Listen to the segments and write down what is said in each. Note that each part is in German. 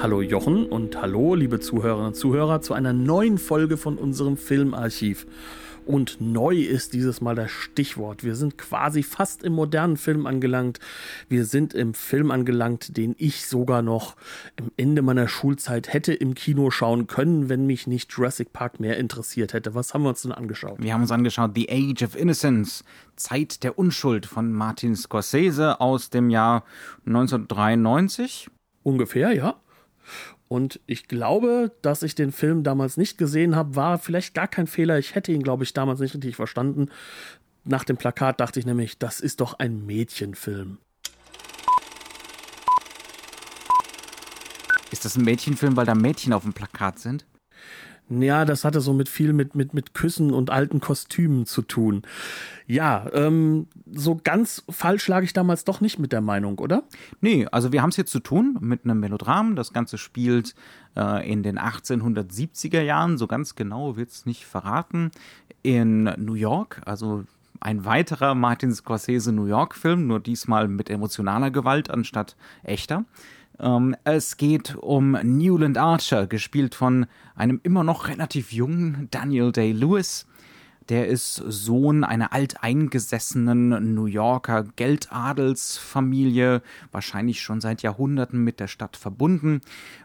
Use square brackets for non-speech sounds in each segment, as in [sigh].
Hallo Jochen und hallo liebe Zuhörerinnen und Zuhörer zu einer neuen Folge von unserem Filmarchiv. Und neu ist dieses Mal das Stichwort. Wir sind quasi fast im modernen Film angelangt. Wir sind im Film angelangt, den ich sogar noch am Ende meiner Schulzeit hätte im Kino schauen können, wenn mich nicht Jurassic Park mehr interessiert hätte. Was haben wir uns denn angeschaut? Wir haben uns angeschaut The Age of Innocence, Zeit der Unschuld von Martin Scorsese aus dem Jahr 1993. Ungefähr, ja. Und ich glaube, dass ich den Film damals nicht gesehen habe, war vielleicht gar kein Fehler. Ich hätte ihn, glaube ich, damals nicht richtig verstanden. Nach dem Plakat dachte ich nämlich, das ist doch ein Mädchenfilm. Ist das ein Mädchenfilm, weil da Mädchen auf dem Plakat sind? Ja, das hatte so mit viel mit, mit, mit Küssen und alten Kostümen zu tun. Ja, ähm, so ganz falsch lag ich damals doch nicht mit der Meinung, oder? Nee, also wir haben es jetzt zu tun mit einem Melodram. Das Ganze spielt äh, in den 1870er Jahren, so ganz genau wird es nicht verraten, in New York, also ein weiterer Martin Scorsese New York-Film, nur diesmal mit emotionaler Gewalt anstatt echter. Ähm, es geht um Newland Archer, gespielt von einem immer noch relativ jungen Daniel Day-Lewis. Der ist Sohn einer alteingesessenen New Yorker Geldadelsfamilie, wahrscheinlich schon seit Jahrhunderten mit der Stadt verbunden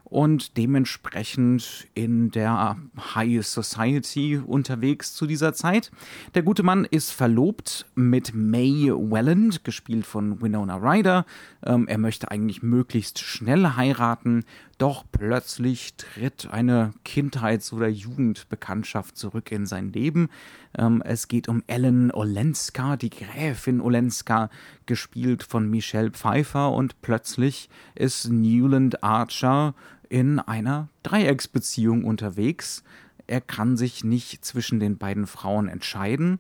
und dementsprechend in der High Society unterwegs zu dieser Zeit. Der gute Mann ist verlobt mit May Welland, gespielt von Winona Ryder. Ähm, er möchte eigentlich möglichst schnell heiraten, doch plötzlich tritt eine Kindheits- oder Jugendbekanntschaft zurück in sein Leben. Ähm, es geht um Ellen Olenska, die Gräfin Olenska, gespielt von Michelle Pfeiffer und plötzlich ist Newland Archer in einer Dreiecksbeziehung unterwegs. Er kann sich nicht zwischen den beiden Frauen entscheiden.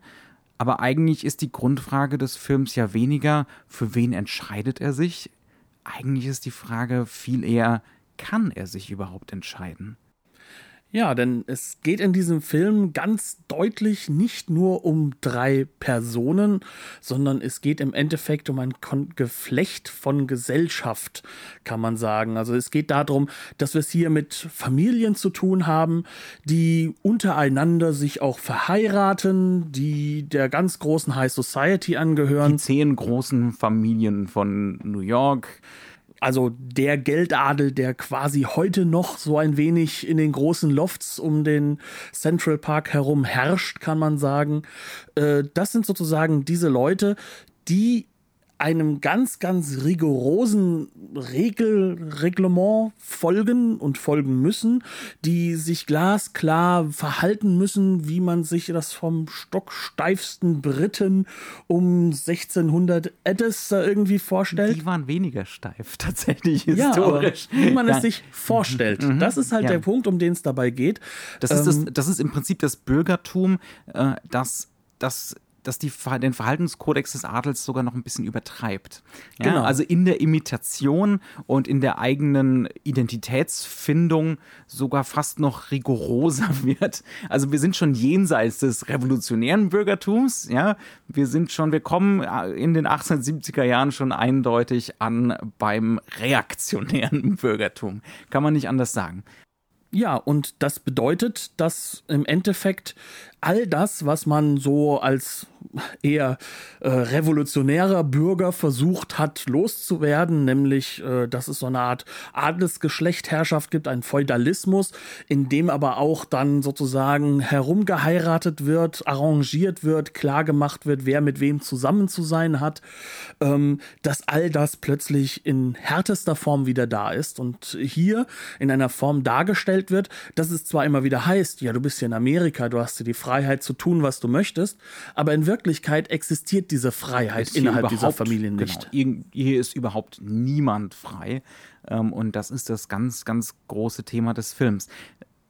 Aber eigentlich ist die Grundfrage des Films ja weniger, für wen entscheidet er sich? Eigentlich ist die Frage viel eher, kann er sich überhaupt entscheiden? Ja, denn es geht in diesem Film ganz deutlich nicht nur um drei Personen, sondern es geht im Endeffekt um ein Geflecht von Gesellschaft, kann man sagen. Also es geht darum, dass wir es hier mit Familien zu tun haben, die untereinander sich auch verheiraten, die der ganz großen High Society angehören. Die zehn großen Familien von New York also der Geldadel, der quasi heute noch so ein wenig in den großen Lofts um den Central Park herum herrscht, kann man sagen. Äh, das sind sozusagen diese Leute, die einem ganz, ganz rigorosen Regel, Reglement folgen und folgen müssen, die sich glasklar verhalten müssen, wie man sich das vom stocksteifsten Briten um 1600 Eddes irgendwie vorstellt. Die waren weniger steif, [laughs] tatsächlich historisch. Ja, wie man ja. es sich vorstellt. Mhm. Das ist halt ja. der Punkt, um den es dabei geht. Das ist, das, ähm, das ist im Prinzip das Bürgertum, äh, das das dass die, den Verhaltenskodex des Adels sogar noch ein bisschen übertreibt. Ja? Genau. Also in der Imitation und in der eigenen Identitätsfindung sogar fast noch rigoroser [laughs] wird. Also wir sind schon jenseits des revolutionären Bürgertums. Ja, wir sind schon, wir kommen äh, in den 1870er Jahren schon eindeutig an beim reaktionären [laughs] Bürgertum. Kann man nicht anders sagen. Ja, und das bedeutet, dass im Endeffekt all das, was man so als eher äh, revolutionärer Bürger versucht hat loszuwerden, nämlich äh, dass es so eine Art Adelsgeschlechtherrschaft gibt, ein Feudalismus, in dem aber auch dann sozusagen herumgeheiratet wird, arrangiert wird, klargemacht wird, wer mit wem zusammen zu sein hat, ähm, dass all das plötzlich in härtester Form wieder da ist und hier in einer Form dargestellt wird, dass es zwar immer wieder heißt, ja, du bist hier in Amerika, du hast hier die Freiheit zu tun, was du möchtest, aber in Wirklichkeit existiert diese Freiheit innerhalb dieser Familien nicht. Genau, hier ist überhaupt niemand frei. Ähm, und das ist das ganz, ganz große Thema des Films.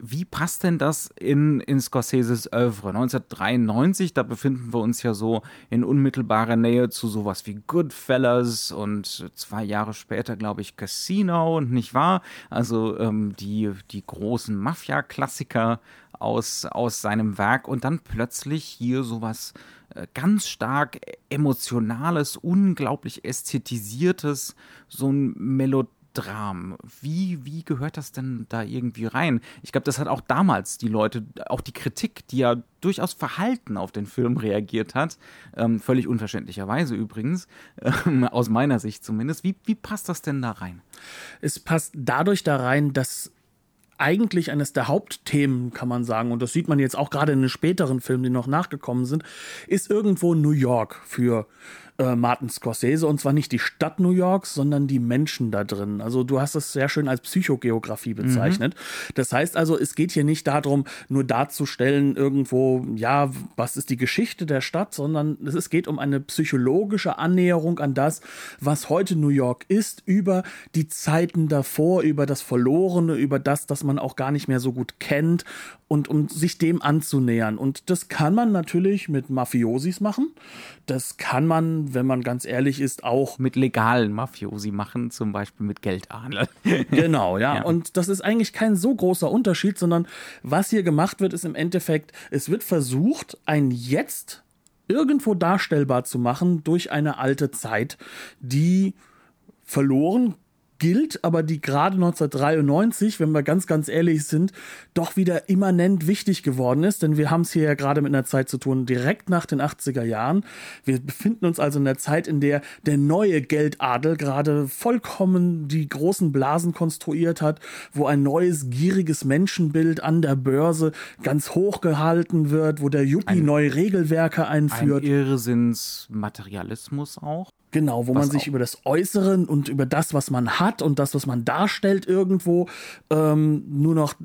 wie passt denn das in, in Scorseses Oeuvre? 1993, da befinden wir uns ja so in unmittelbarer Nähe zu sowas wie Goodfellas und zwei Jahre später, glaube ich, Casino, nicht wahr? Also ähm, die, die großen Mafia-Klassiker aus, aus seinem Werk und dann plötzlich hier sowas äh, ganz stark emotionales, unglaublich ästhetisiertes, so ein Melodie Dram. Wie, wie gehört das denn da irgendwie rein? Ich glaube, das hat auch damals die Leute, auch die Kritik, die ja durchaus verhalten auf den Film reagiert hat, ähm, völlig unverständlicherweise übrigens, ähm, aus meiner Sicht zumindest. Wie, wie passt das denn da rein? Es passt dadurch da rein, dass eigentlich eines der Hauptthemen, kann man sagen, und das sieht man jetzt auch gerade in den späteren Filmen, die noch nachgekommen sind, ist irgendwo New York für äh, Martin Scorsese und zwar nicht die Stadt New York, sondern die Menschen da drin. Also du hast es sehr schön als Psychogeografie bezeichnet. Mhm. Das heißt also, es geht hier nicht darum, nur darzustellen irgendwo, ja, was ist die Geschichte der Stadt, sondern es geht um eine psychologische Annäherung an das, was heute New York ist, über die Zeiten davor, über das Verlorene, über das, das man auch gar nicht mehr so gut kennt und um sich dem anzunähern. Und das kann man natürlich mit Mafiosis machen. Das kann man, wenn man ganz ehrlich ist, auch mit legalen Mafiosi machen, zum Beispiel mit Geldadel. [laughs] genau, ja. ja. Und das ist eigentlich kein so großer Unterschied, sondern was hier gemacht wird, ist im Endeffekt, es wird versucht, ein Jetzt irgendwo darstellbar zu machen durch eine alte Zeit, die verloren gilt, aber die gerade 1993, wenn wir ganz, ganz ehrlich sind, doch wieder immanent wichtig geworden ist. Denn wir haben es hier ja gerade mit einer Zeit zu tun, direkt nach den 80er Jahren. Wir befinden uns also in der Zeit, in der der neue Geldadel gerade vollkommen die großen Blasen konstruiert hat, wo ein neues, gieriges Menschenbild an der Börse ganz hoch gehalten wird, wo der Yuppie neue Regelwerke einführt. Ein Irrsinnsmaterialismus auch. Genau, wo was man sich über das Äußere und über das, was man hat und das, was man darstellt, irgendwo ähm, nur noch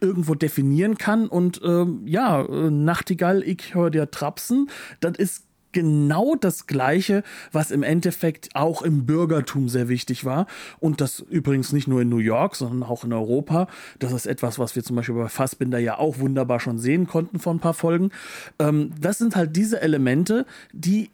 irgendwo definieren kann. Und ähm, ja, äh, Nachtigall, ich höre dir trapsen, das ist genau das Gleiche, was im Endeffekt auch im Bürgertum sehr wichtig war. Und das übrigens nicht nur in New York, sondern auch in Europa. Das ist etwas, was wir zum Beispiel bei Fassbinder ja auch wunderbar schon sehen konnten vor ein paar Folgen. Ähm, das sind halt diese Elemente, die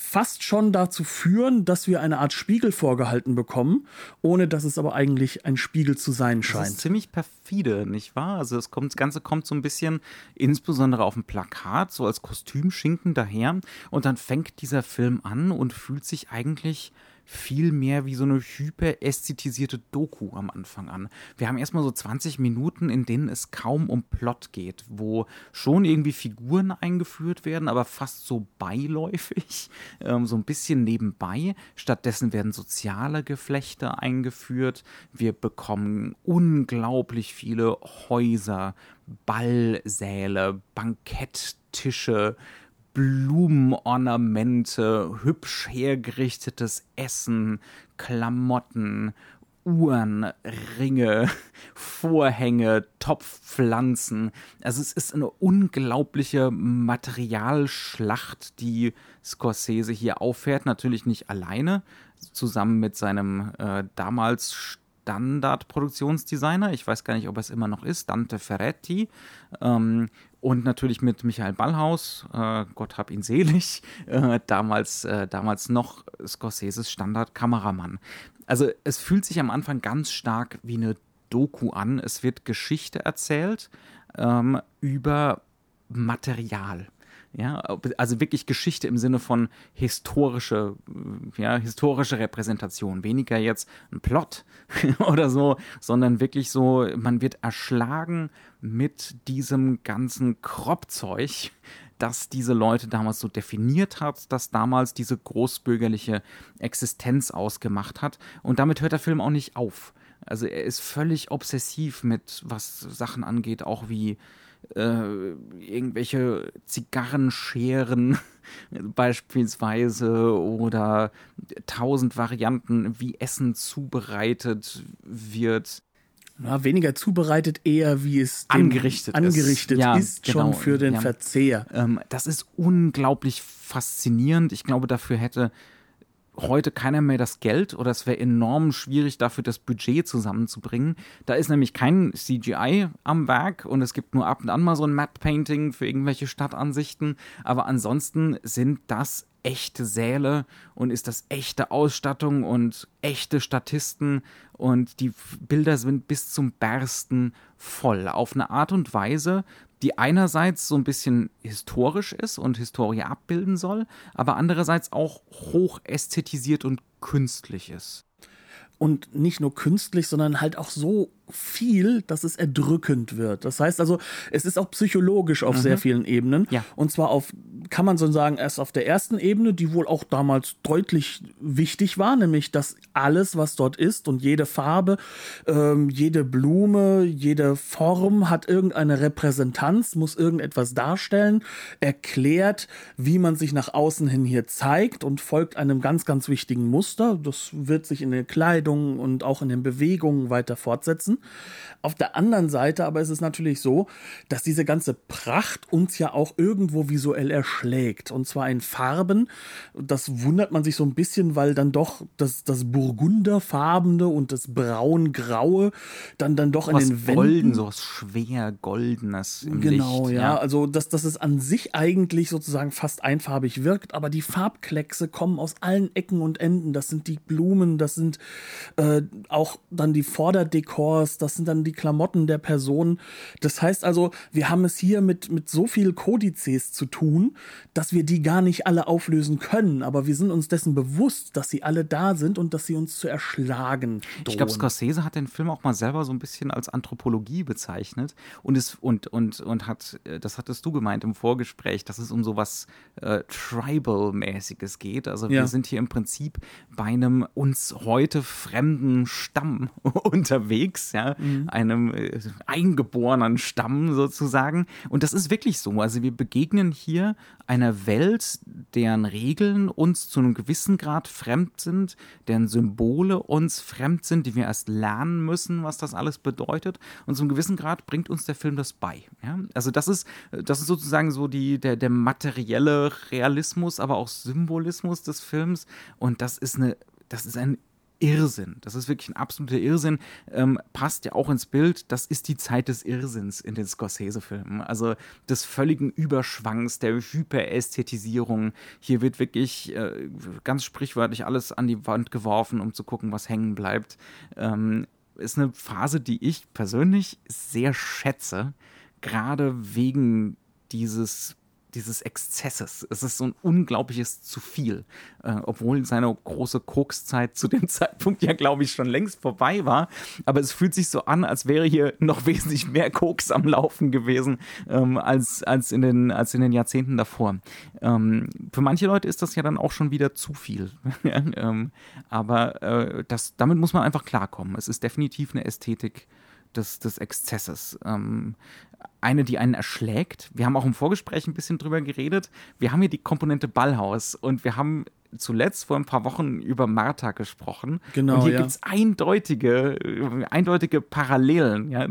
fast schon dazu führen, dass wir eine Art Spiegel vorgehalten bekommen, ohne dass es aber eigentlich ein Spiegel zu sein scheint. Das ist ziemlich perfide, nicht wahr? Also das, kommt, das Ganze kommt so ein bisschen, insbesondere auf dem Plakat, so als Kostümschinken daher und dann fängt dieser Film an und fühlt sich eigentlich viel mehr wie so eine hyperästhetisierte Doku am Anfang an. Wir haben erstmal so 20 Minuten, in denen es kaum um Plot geht, wo schon irgendwie Figuren eingeführt werden, aber fast so beiläufig, [laughs] ähm, so ein bisschen nebenbei. Stattdessen werden soziale Geflechte eingeführt. Wir bekommen unglaublich viele Häuser, Ballsäle, Banketttische, Blumenornamente, hübsch hergerichtetes Essen, Klamotten, Uhren, Ringe, Vorhänge, Topfpflanzen. Also es ist eine unglaubliche Materialschlacht, die Scorsese hier auffährt. Natürlich nicht alleine, zusammen mit seinem äh, damals Standardproduktionsdesigner. Ich weiß gar nicht, ob es immer noch ist, Dante Ferretti. Ähm, und natürlich mit Michael Ballhaus, äh, Gott hab ihn selig, äh, damals, äh, damals noch Scorseses Standardkameramann. Also es fühlt sich am Anfang ganz stark wie eine Doku an. Es wird Geschichte erzählt ähm, über Material. Ja, also wirklich Geschichte im Sinne von historische, ja, historische Repräsentation. Weniger jetzt ein Plot [laughs] oder so, sondern wirklich so, man wird erschlagen mit diesem ganzen Kropfzeug, das diese Leute damals so definiert hat, das damals diese großbürgerliche Existenz ausgemacht hat. Und damit hört der Film auch nicht auf. Also er ist völlig obsessiv mit, was Sachen angeht, auch wie äh, irgendwelche Zigarrenscheren [laughs] beispielsweise oder tausend Varianten, wie Essen zubereitet wird. Ja, weniger zubereitet, eher wie es angerichtet, angerichtet ist, ja, ist genau, schon für den ja. Verzehr. Ähm, das ist unglaublich faszinierend. Ich glaube, dafür hätte heute keiner mehr das Geld oder es wäre enorm schwierig dafür das Budget zusammenzubringen. Da ist nämlich kein CGI am Werk und es gibt nur ab und an mal so ein Matte Painting für irgendwelche Stadtansichten, aber ansonsten sind das echte Säle und ist das echte Ausstattung und echte Statisten. Und die Bilder sind bis zum Bersten voll. Auf eine Art und Weise, die einerseits so ein bisschen historisch ist und Historie abbilden soll, aber andererseits auch hoch ästhetisiert und künstlich ist. Und nicht nur künstlich, sondern halt auch so viel, dass es erdrückend wird. Das heißt also, es ist auch psychologisch auf mhm. sehr vielen Ebenen. Ja. Und zwar auf, kann man so sagen, erst auf der ersten Ebene, die wohl auch damals deutlich wichtig war, nämlich, dass alles, was dort ist und jede Farbe, ähm, jede Blume, jede Form hat irgendeine Repräsentanz, muss irgendetwas darstellen, erklärt, wie man sich nach außen hin hier zeigt und folgt einem ganz, ganz wichtigen Muster. Das wird sich in der Kleidung und auch in den Bewegungen weiter fortsetzen. Auf der anderen Seite aber ist es natürlich so, dass diese ganze Pracht uns ja auch irgendwo visuell erschlägt. Und zwar in Farben. Das wundert man sich so ein bisschen, weil dann doch das, das Burgunderfarbene und das Braun-Graue dann, dann doch was in den Wänden. Golden, so was schwer Goldenes im genau, Licht. ja. ja. Also, dass, dass es an sich eigentlich sozusagen fast einfarbig wirkt, aber die Farbkleckse kommen aus allen Ecken und Enden. Das sind die Blumen, das sind äh, auch dann die Vorderdekors, das sind dann die Klamotten der Person. Das heißt also, wir haben es hier mit, mit so viel Kodizes zu tun, dass wir die gar nicht alle auflösen können. Aber wir sind uns dessen bewusst, dass sie alle da sind und dass sie uns zu erschlagen. Drohen. Ich glaube, Scorsese hat den Film auch mal selber so ein bisschen als Anthropologie bezeichnet und es und und und hat, äh, das hattest du gemeint im Vorgespräch, dass es um sowas äh, Tribal-mäßiges geht. Also wir ja. sind hier im Prinzip bei einem uns heute fremden Stamm [laughs] unterwegs, ja, mhm. einem äh, eingeborenen Stamm sozusagen. Und das ist wirklich so. Also wir begegnen hier einer Welt, deren Regeln uns zu einem gewissen Grad fremd sind, deren Symbole uns fremd sind, die wir erst lernen müssen, was das alles bedeutet. Und zu einem gewissen Grad bringt uns der Film das bei. Ja? Also das ist, das ist sozusagen so die, der, der materielle Realismus, aber auch Symbolismus des Films. Und das ist eine das ist ein Irrsinn. Das ist wirklich ein absoluter Irrsinn. Ähm, passt ja auch ins Bild. Das ist die Zeit des Irrsinns in den Scorsese-Filmen. Also des völligen Überschwangs, der Hyperästhetisierung. Hier wird wirklich äh, ganz sprichwörtlich alles an die Wand geworfen, um zu gucken, was hängen bleibt. Ähm, ist eine Phase, die ich persönlich sehr schätze. Gerade wegen dieses dieses Exzesses. Es ist so ein unglaubliches zu viel. Äh, obwohl seine große Kokszeit zu dem [laughs] Zeitpunkt ja, glaube ich, schon längst vorbei war. Aber es fühlt sich so an, als wäre hier noch [laughs] wesentlich mehr Koks am Laufen gewesen ähm, als, als, in den, als in den Jahrzehnten davor. Ähm, für manche Leute ist das ja dann auch schon wieder zu viel. [laughs] ähm, aber äh, das, damit muss man einfach klarkommen. Es ist definitiv eine Ästhetik des, des Exzesses. Ähm, eine, die einen erschlägt. Wir haben auch im Vorgespräch ein bisschen drüber geredet. Wir haben hier die Komponente Ballhaus und wir haben zuletzt vor ein paar Wochen über Martha gesprochen. Genau. Und hier ja. gibt es eindeutige, eindeutige Parallelen, ja,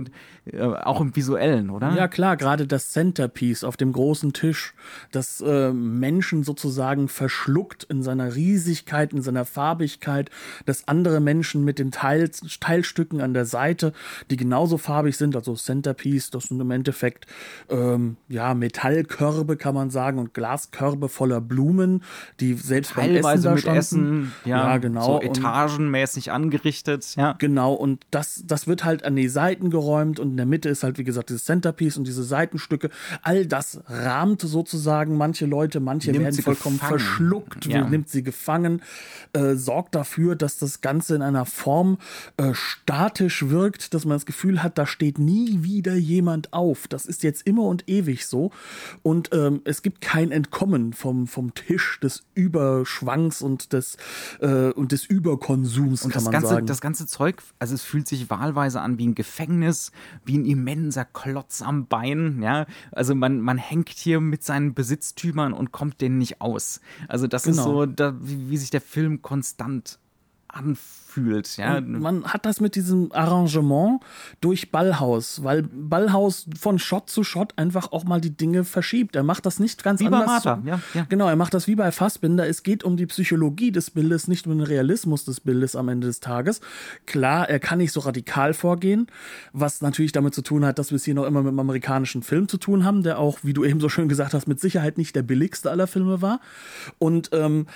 äh, auch im Visuellen, oder? Ja, klar, gerade das Centerpiece auf dem großen Tisch, das äh, Menschen sozusagen verschluckt in seiner Riesigkeit, in seiner Farbigkeit, das andere Menschen mit den Teil, Teilstücken an der Seite, die genauso farbig sind, also Centerpiece, das sind im Endeffekt ähm, ja, Metallkörbe, kann man sagen, und Glaskörbe voller Blumen, die selbst beim teilweise mit Essen, ja, ja, genau. So etagenmäßig angerichtet, ja. Genau, und das, das wird halt an die Seiten geräumt und in der Mitte ist halt, wie gesagt, dieses Centerpiece und diese Seitenstücke. All das rahmt sozusagen manche Leute, manche nimmt werden vollkommen gefangen. verschluckt, ja. nimmt sie gefangen, äh, sorgt dafür, dass das Ganze in einer Form äh, statisch wirkt, dass man das Gefühl hat, da steht nie wieder jemand auf. Das ist jetzt immer und ewig so. Und ähm, es gibt kein Entkommen vom, vom Tisch des Überschwungs Schwanks und des, äh, und des Überkonsums, und kann man ganze, sagen. Das ganze Zeug, also es fühlt sich wahlweise an wie ein Gefängnis, wie ein immenser Klotz am Bein, ja. Also man, man hängt hier mit seinen Besitztümern und kommt denen nicht aus. Also das genau. ist so, da, wie, wie sich der Film konstant anfühlt. Ja. Und man hat das mit diesem Arrangement durch Ballhaus, weil Ballhaus von Shot zu Shot einfach auch mal die Dinge verschiebt. Er macht das nicht ganz wie anders. Bei Martha. Ja, ja. Genau, er macht das wie bei Fassbinder. Es geht um die Psychologie des Bildes, nicht um den Realismus des Bildes am Ende des Tages. Klar, er kann nicht so radikal vorgehen, was natürlich damit zu tun hat, dass wir es hier noch immer mit einem amerikanischen Film zu tun haben, der auch, wie du eben so schön gesagt hast, mit Sicherheit nicht der billigste aller Filme war. Und ähm,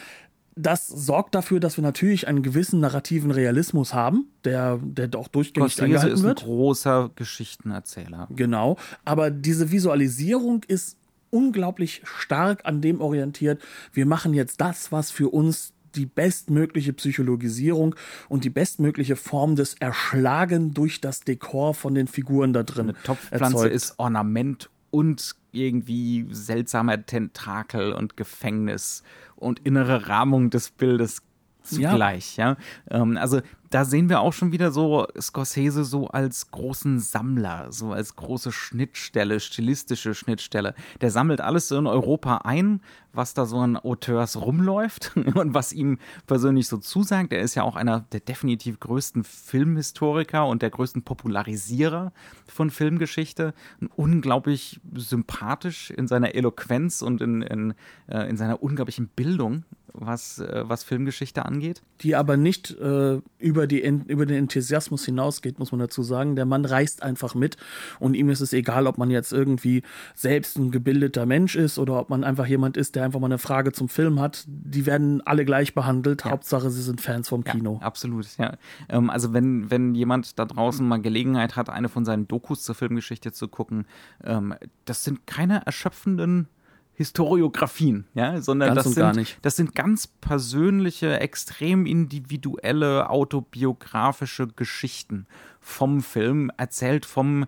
das sorgt dafür, dass wir natürlich einen gewissen narrativen Realismus haben, der, der auch durchgängig Scorsese eingehalten ist ein wird. großer Geschichtenerzähler. Genau. Aber diese Visualisierung ist unglaublich stark an dem orientiert. Wir machen jetzt das, was für uns die bestmögliche Psychologisierung und die bestmögliche Form des Erschlagen durch das Dekor von den Figuren da drin. Eine Topfpflanze erzeugt. ist Ornament und irgendwie seltsamer Tentakel und Gefängnis und innere Rahmung des Bildes zugleich. Ja. Ähm, also da sehen wir auch schon wieder so Scorsese so als großen Sammler, so als große Schnittstelle, stilistische Schnittstelle. Der sammelt alles so in Europa ein, was da so an Auteurs rumläuft [laughs] und was ihm persönlich so zusagt. Er ist ja auch einer der definitiv größten Filmhistoriker und der größten Popularisierer von Filmgeschichte. Unglaublich sympathisch in seiner Eloquenz und in, in, äh, in seiner unglaublichen Bildung, was, äh, was Filmgeschichte angeht. die aber nicht äh, über, die, über den Enthusiasmus hinausgeht, muss man dazu sagen. Der Mann reist einfach mit und ihm ist es egal, ob man jetzt irgendwie selbst ein gebildeter Mensch ist oder ob man einfach jemand ist, der einfach mal eine Frage zum Film hat. Die werden alle gleich behandelt. Hauptsache, sie sind Fans vom Kino. Ja, absolut, ja. Ähm, also wenn, wenn jemand da draußen mal Gelegenheit hat, eine von seinen Dokus zur Filmgeschichte zu gucken, ähm, das sind keine erschöpfenden Historiografien, ja, sondern Ganz das sind, das sind ganz persönliche, extrem individuelle, autobiografische Geschichten vom Film, erzählt vom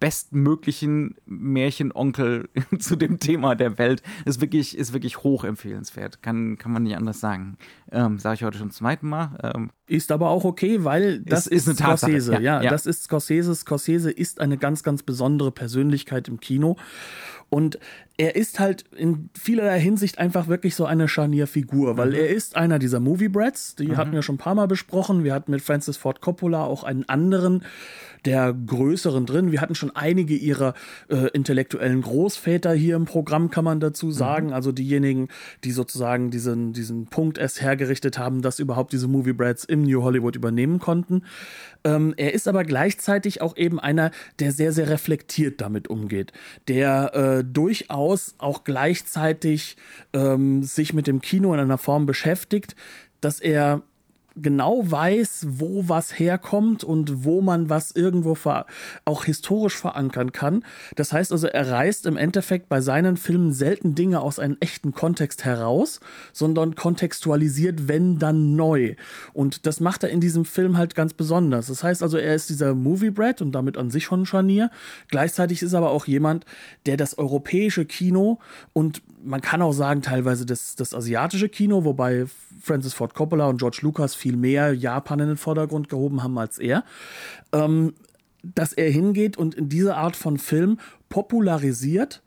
bestmöglichen Märchenonkel [laughs] zu dem Thema der Welt. Ist wirklich, ist wirklich hoch empfehlenswert. Kann, kann man nicht anders sagen. Ähm, Sage ich heute schon zum zweiten Mal. Ähm, Ist aber auch okay, weil das ist ist, eine Tatsache, Scorsese. ja, Ja, ja. das ist Scorsese. Scorsese ist eine ganz, ganz besondere Persönlichkeit im Kino. Und er ist halt in vielerlei Hinsicht einfach wirklich so eine Scharnierfigur, weil er ist einer dieser Movie Brats, die hatten wir schon ein paar Mal besprochen. Wir hatten mit Francis Ford Coppola auch einen anderen, der größeren drin. Wir hatten schon einige ihrer äh, intellektuellen Großväter hier im Programm, kann man dazu sagen. Also diejenigen, die sozusagen diesen, diesen Punkt erst hergerichtet haben, dass überhaupt diese Movie Brats im New Hollywood übernehmen konnten. Ähm, er ist aber gleichzeitig auch eben einer, der sehr, sehr reflektiert damit umgeht, der äh, durchaus auch gleichzeitig ähm, sich mit dem Kino in einer Form beschäftigt, dass er genau weiß, wo was herkommt und wo man was irgendwo auch historisch verankern kann. Das heißt also, er reißt im Endeffekt bei seinen Filmen selten Dinge aus einem echten Kontext heraus, sondern kontextualisiert, wenn dann neu. Und das macht er in diesem Film halt ganz besonders. Das heißt also, er ist dieser Movie Brad und damit an sich schon ein Scharnier. Gleichzeitig ist er aber auch jemand, der das europäische Kino und man kann auch sagen, teilweise das, das asiatische Kino, wobei Francis Ford Coppola und George Lucas viel mehr Japan in den Vordergrund gehoben haben als er, ähm, dass er hingeht und in diese Art von Film popularisiert,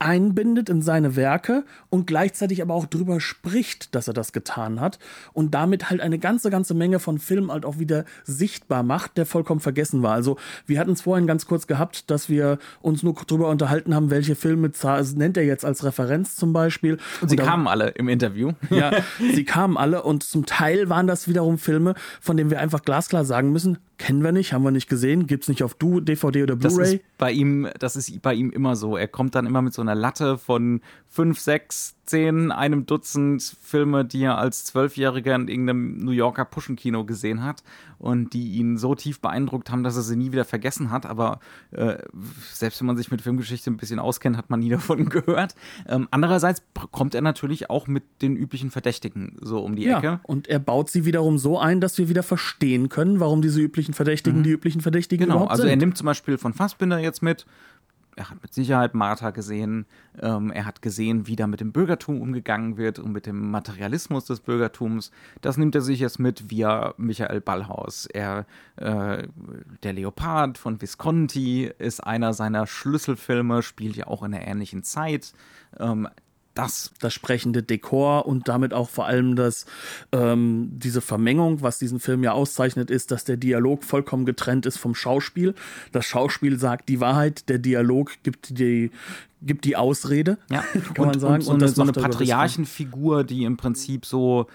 einbindet in seine Werke und gleichzeitig aber auch drüber spricht, dass er das getan hat und damit halt eine ganze, ganze Menge von Filmen halt auch wieder sichtbar macht, der vollkommen vergessen war. Also wir hatten es vorhin ganz kurz gehabt, dass wir uns nur drüber unterhalten haben, welche Filme za- nennt er jetzt als Referenz zum Beispiel. und sie da- kamen alle im Interview. [laughs] ja, sie kamen alle und zum Teil waren das wiederum Filme, von denen wir einfach glasklar sagen müssen, kennen wir nicht, haben wir nicht gesehen, gibt's nicht auf du, DVD oder Blu-ray. bei ihm, das ist bei ihm immer so. Er kommt dann immer mit so einer Latte von fünf, sechs, zehn, einem Dutzend Filme, die er als Zwölfjähriger in irgendeinem New Yorker Puschenkino gesehen hat und die ihn so tief beeindruckt haben, dass er sie nie wieder vergessen hat. Aber äh, selbst wenn man sich mit Filmgeschichte ein bisschen auskennt, hat man nie [laughs] davon gehört. Ähm, andererseits kommt er natürlich auch mit den üblichen Verdächtigen so um die Ecke. Ja, und er baut sie wiederum so ein, dass wir wieder verstehen können, warum diese üblichen Verdächtigen die üblichen Verdächtigen Genau, überhaupt also sind. er nimmt zum Beispiel von Fassbinder jetzt mit. Er hat mit Sicherheit Martha gesehen. Ähm, er hat gesehen, wie da mit dem Bürgertum umgegangen wird und mit dem Materialismus des Bürgertums. Das nimmt er sich jetzt mit via Michael Ballhaus. Er, äh, der Leopard von Visconti ist einer seiner Schlüsselfilme, spielt ja auch in einer ähnlichen Zeit. Ähm, das, das sprechende Dekor und damit auch vor allem das, ähm, diese Vermengung, was diesen Film ja auszeichnet, ist, dass der Dialog vollkommen getrennt ist vom Schauspiel. Das Schauspiel sagt die Wahrheit, der Dialog gibt die, gibt die Ausrede, ja. [laughs] kann und, man sagen. Und so, und eine, so eine Patriarchenfigur, die im Prinzip so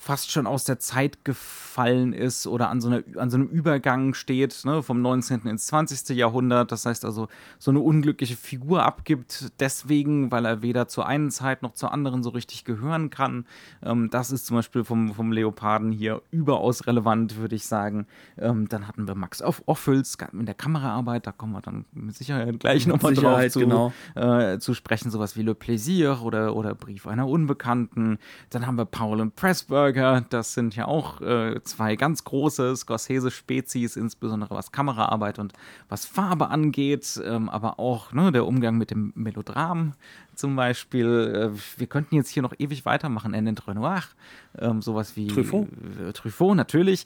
fast schon aus der Zeit gefallen ist oder an so, einer, an so einem Übergang steht, ne, vom 19. ins 20. Jahrhundert. Das heißt also, so eine unglückliche Figur abgibt, deswegen, weil er weder zur einen Zeit noch zur anderen so richtig gehören kann. Ähm, das ist zum Beispiel vom, vom Leoparden hier überaus relevant, würde ich sagen. Ähm, dann hatten wir Max Offels in der Kameraarbeit, da kommen wir dann mit Sicherheit gleich nochmal drauf zu, genau. äh, zu sprechen, sowas wie Le Plaisir oder, oder Brief einer Unbekannten. Dann haben wir Paul und Pressburg Spielberger, das sind ja auch äh, zwei ganz große Scorsese-Spezies, insbesondere was Kameraarbeit und was Farbe angeht, ähm, aber auch ne, der Umgang mit dem Melodram zum Beispiel. Äh, wir könnten jetzt hier noch ewig weitermachen. Er nennt Renoir, ähm, sowas wie Truffaut. Äh, Truffaut, natürlich.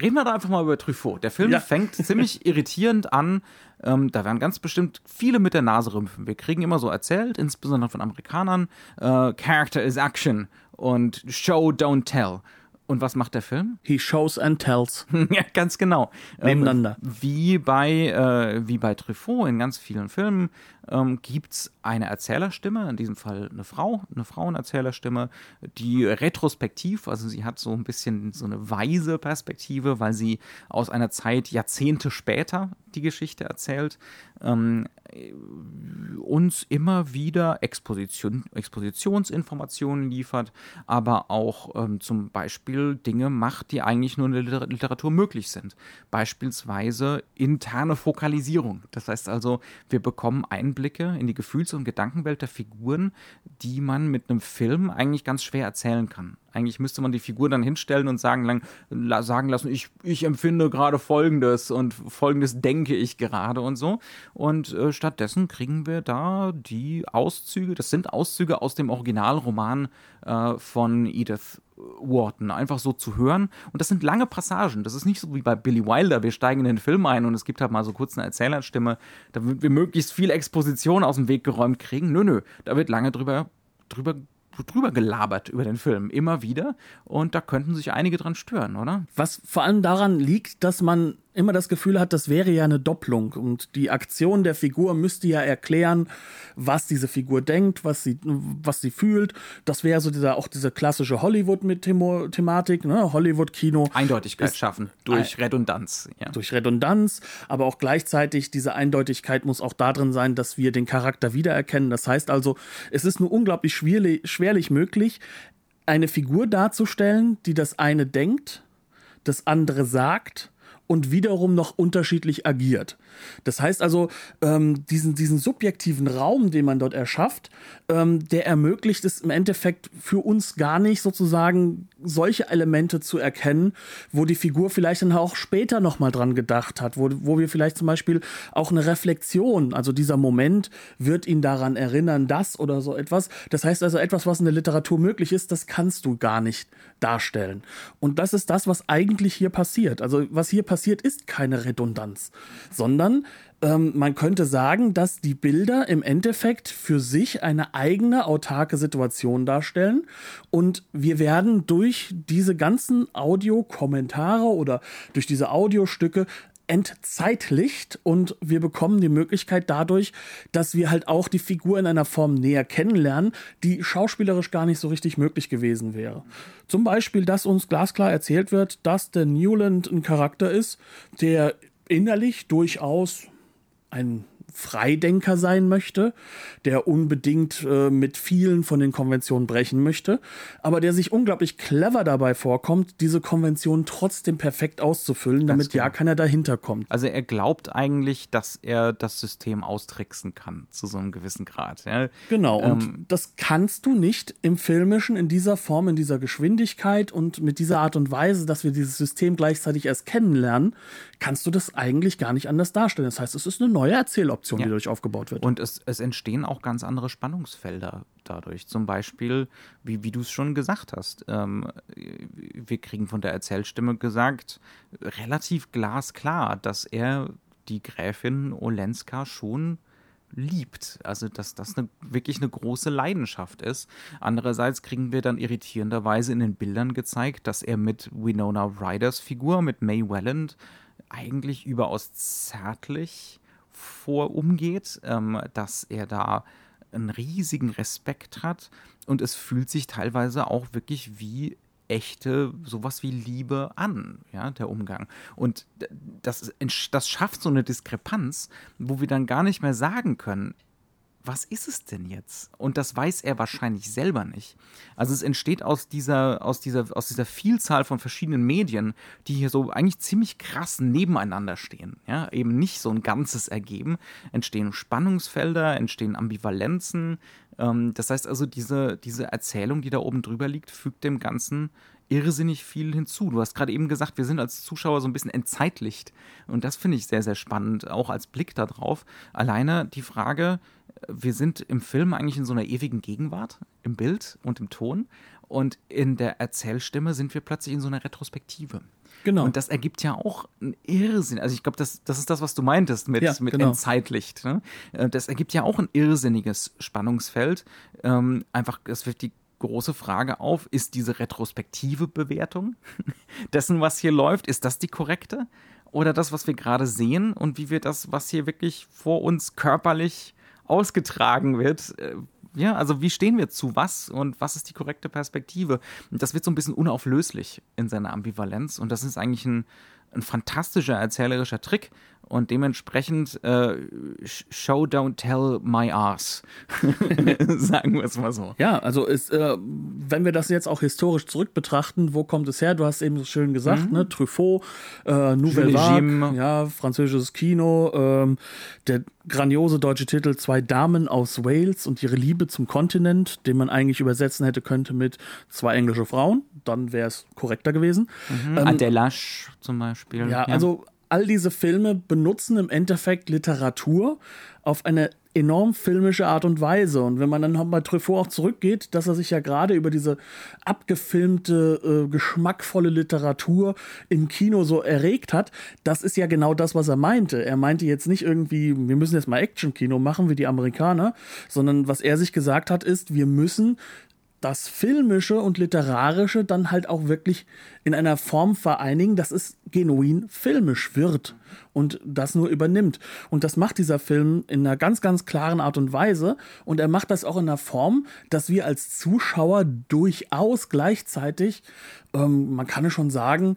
Reden wir da einfach mal über Truffaut. Der Film ja. [laughs] fängt ziemlich irritierend an. Ähm, da werden ganz bestimmt viele mit der Nase rümpfen. Wir kriegen immer so erzählt, insbesondere von Amerikanern, äh, Character is Action und Show, Don't Tell. Und was macht der Film? He shows and tells. [laughs] ja, ganz genau. Nebeneinander. Ähm, wie bei, äh, wie bei Truffaut in ganz vielen Filmen ähm, gibt es eine Erzählerstimme, in diesem Fall eine Frau, eine Frauenerzählerstimme, die retrospektiv, also sie hat so ein bisschen so eine weise Perspektive, weil sie aus einer Zeit Jahrzehnte später die Geschichte erzählt, ähm, uns immer wieder Exposition, Expositionsinformationen liefert, aber auch ähm, zum Beispiel Dinge macht, die eigentlich nur in der Literatur möglich sind. Beispielsweise interne Fokalisierung. Das heißt also, wir bekommen Einblicke in die Gefühls- und Gedankenwelt der Figuren, die man mit einem Film eigentlich ganz schwer erzählen kann. Eigentlich müsste man die Figur dann hinstellen und sagen, lang, sagen lassen, ich, ich empfinde gerade Folgendes und Folgendes denke ich gerade und so. Und äh, stattdessen kriegen wir da die Auszüge, das sind Auszüge aus dem Originalroman äh, von Edith Wharton, einfach so zu hören. Und das sind lange Passagen. Das ist nicht so wie bei Billy Wilder. Wir steigen in den Film ein und es gibt halt mal so kurz eine Erzählerstimme, damit wir möglichst viel Exposition aus dem Weg geräumt kriegen. Nö, nö, da wird lange drüber, drüber drüber gelabert über den Film, immer wieder. Und da könnten sich einige dran stören, oder? Was vor allem daran liegt, dass man immer das Gefühl hat, das wäre ja eine Doppelung und die Aktion der Figur müsste ja erklären, was diese Figur denkt, was sie, was sie fühlt. Das wäre so dieser, auch diese klassische Hollywood-Thematik, ne? Hollywood-Kino. Eindeutigkeit ist, schaffen durch Redundanz. Ja. Durch Redundanz, aber auch gleichzeitig diese Eindeutigkeit muss auch darin sein, dass wir den Charakter wiedererkennen. Das heißt also, es ist nur unglaublich schwerlich, schwerlich möglich, eine Figur darzustellen, die das eine denkt, das andere sagt und wiederum noch unterschiedlich agiert. Das heißt also, ähm, diesen, diesen subjektiven Raum, den man dort erschafft, ähm, der ermöglicht es im Endeffekt für uns gar nicht sozusagen solche Elemente zu erkennen, wo die Figur vielleicht dann auch später nochmal dran gedacht hat, wo, wo wir vielleicht zum Beispiel auch eine Reflexion, also dieser Moment wird ihn daran erinnern, das oder so etwas. Das heißt also, etwas, was in der Literatur möglich ist, das kannst du gar nicht darstellen. Und das ist das, was eigentlich hier passiert. Also was hier passiert, ist keine Redundanz, sondern ähm, man könnte sagen, dass die Bilder im Endeffekt für sich eine eigene autarke Situation darstellen. Und wir werden durch diese ganzen Audiokommentare oder durch diese Audiostücke entzeitlicht und wir bekommen die Möglichkeit dadurch, dass wir halt auch die Figur in einer Form näher kennenlernen, die schauspielerisch gar nicht so richtig möglich gewesen wäre. Zum Beispiel, dass uns glasklar erzählt wird, dass der Newland ein Charakter ist, der innerlich durchaus ein Freidenker sein möchte, der unbedingt äh, mit vielen von den Konventionen brechen möchte, aber der sich unglaublich clever dabei vorkommt, diese Konventionen trotzdem perfekt auszufüllen, damit ja keiner dahinter kommt. Also er glaubt eigentlich, dass er das System austricksen kann, zu so einem gewissen Grad. Ja? Genau, ähm, und das kannst du nicht im Filmischen in dieser Form, in dieser Geschwindigkeit und mit dieser Art und Weise, dass wir dieses System gleichzeitig erst kennenlernen, kannst du das eigentlich gar nicht anders darstellen. Das heißt, es ist eine neue Erzähloption. Ja. die dadurch aufgebaut wird. Und es, es entstehen auch ganz andere Spannungsfelder dadurch. Zum Beispiel, wie, wie du es schon gesagt hast, ähm, wir kriegen von der Erzählstimme gesagt, relativ glasklar, dass er die Gräfin Olenska schon liebt. Also, dass das eine, wirklich eine große Leidenschaft ist. Andererseits kriegen wir dann irritierenderweise in den Bildern gezeigt, dass er mit Winona Ryders Figur, mit May Welland, eigentlich überaus zärtlich vor umgeht, ähm, dass er da einen riesigen Respekt hat und es fühlt sich teilweise auch wirklich wie echte, sowas wie Liebe an, ja, der Umgang. Und das, das schafft so eine Diskrepanz, wo wir dann gar nicht mehr sagen können, was ist es denn jetzt? Und das weiß er wahrscheinlich selber nicht. Also es entsteht aus dieser, aus dieser, aus dieser Vielzahl von verschiedenen Medien, die hier so eigentlich ziemlich krass nebeneinander stehen. Ja, eben nicht so ein Ganzes ergeben. Entstehen Spannungsfelder, entstehen Ambivalenzen. Ähm, das heißt also, diese, diese Erzählung, die da oben drüber liegt, fügt dem Ganzen irrsinnig viel hinzu. Du hast gerade eben gesagt, wir sind als Zuschauer so ein bisschen entzeitlicht. Und das finde ich sehr, sehr spannend, auch als Blick darauf. Alleine die Frage, wir sind im Film eigentlich in so einer ewigen Gegenwart, im Bild und im Ton. Und in der Erzählstimme sind wir plötzlich in so einer Retrospektive. Genau. Und das ergibt ja auch einen Irrsinn. Also ich glaube, das, das ist das, was du meintest mit, ja, mit genau. Entzeitlicht. Ne? Äh, das ergibt ja auch ein irrsinniges Spannungsfeld. Ähm, einfach, es wird die große Frage auf, ist diese retrospektive Bewertung [laughs] dessen, was hier läuft, ist das die korrekte? Oder das, was wir gerade sehen und wie wir das, was hier wirklich vor uns körperlich ausgetragen wird. Äh, ja, also wie stehen wir zu was und was ist die korrekte Perspektive? Das wird so ein bisschen unauflöslich in seiner Ambivalenz und das ist eigentlich ein, ein fantastischer erzählerischer Trick, und dementsprechend äh, Show, don't tell my ass. [laughs] Sagen wir es mal so. Ja, also ist, äh, wenn wir das jetzt auch historisch zurück betrachten, wo kommt es her? Du hast eben so schön gesagt, mhm. ne? Truffaut, äh, Nouvelle Vague, ja, französisches Kino, ähm, der grandiose deutsche Titel Zwei Damen aus Wales und ihre Liebe zum Kontinent, den man eigentlich übersetzen hätte könnte mit Zwei englische Frauen, dann wäre es korrekter gewesen. Mhm. Ähm, Adelash zum Beispiel. Ja, ja, also all diese Filme benutzen im Endeffekt Literatur auf eine enorm filmische Art und Weise. Und wenn man dann bei Truffaut auch zurückgeht, dass er sich ja gerade über diese abgefilmte, äh, geschmackvolle Literatur im Kino so erregt hat, das ist ja genau das, was er meinte. Er meinte jetzt nicht irgendwie, wir müssen jetzt mal Action-Kino machen wie die Amerikaner, sondern was er sich gesagt hat, ist, wir müssen das Filmische und Literarische dann halt auch wirklich in einer Form vereinigen, dass es genuin filmisch wird und das nur übernimmt. Und das macht dieser Film in einer ganz, ganz klaren Art und Weise. Und er macht das auch in einer Form, dass wir als Zuschauer durchaus gleichzeitig, ähm, man kann es schon sagen,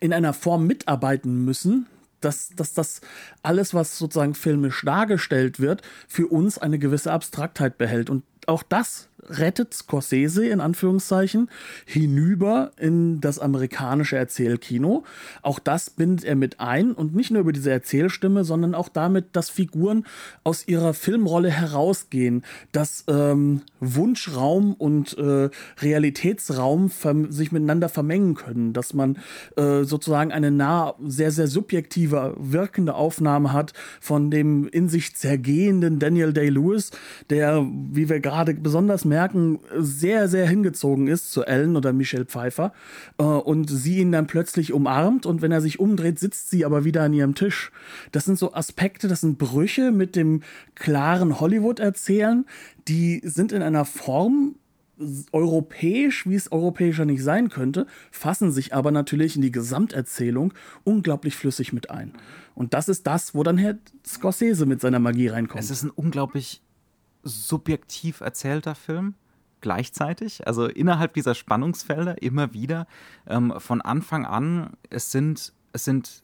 in einer Form mitarbeiten müssen, dass, dass das alles, was sozusagen filmisch dargestellt wird, für uns eine gewisse Abstraktheit behält. Und auch das rettet Scorsese in Anführungszeichen hinüber in das amerikanische Erzählkino. Auch das bindet er mit ein und nicht nur über diese Erzählstimme, sondern auch damit, dass Figuren aus ihrer Filmrolle herausgehen, dass ähm, Wunschraum und äh, Realitätsraum sich miteinander vermengen können, dass man äh, sozusagen eine nah sehr, sehr subjektive, wirkende Aufnahme hat von dem in sich zergehenden Daniel Day-Lewis, der, wie wir gerade besonders merken, sehr, sehr hingezogen ist zu Ellen oder Michelle Pfeiffer äh, und sie ihn dann plötzlich umarmt und wenn er sich umdreht, sitzt sie aber wieder an ihrem Tisch. Das sind so Aspekte, das sind Brüche mit dem klaren Hollywood-Erzählen, die sind in einer Form europäisch, wie es europäischer nicht sein könnte, fassen sich aber natürlich in die Gesamterzählung unglaublich flüssig mit ein. Und das ist das, wo dann Herr Scorsese mit seiner Magie reinkommt. Es ist ein unglaublich subjektiv erzählter Film gleichzeitig, also innerhalb dieser Spannungsfelder immer wieder. Ähm, von Anfang an, es sind, es sind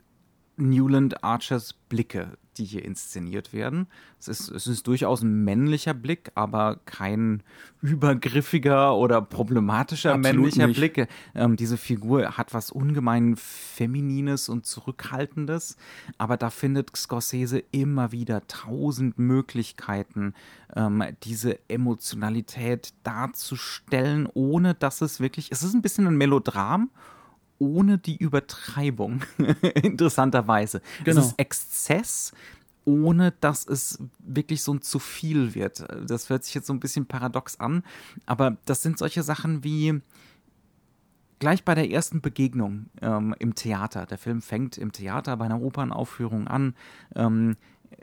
Newland Archers Blicke, die hier inszeniert werden. Es ist, es ist durchaus ein männlicher Blick, aber kein übergriffiger oder problematischer Absolut männlicher nicht. Blick. Ähm, diese Figur hat was ungemein Feminines und Zurückhaltendes, aber da findet Scorsese immer wieder tausend Möglichkeiten, ähm, diese Emotionalität darzustellen, ohne dass es wirklich, es ist ein bisschen ein Melodram ohne die Übertreibung, [laughs] interessanterweise. Genau. Es ist Exzess, ohne dass es wirklich so ein zu viel wird. Das hört sich jetzt so ein bisschen paradox an, aber das sind solche Sachen wie gleich bei der ersten Begegnung ähm, im Theater. Der Film fängt im Theater bei einer Opernaufführung an. Ähm,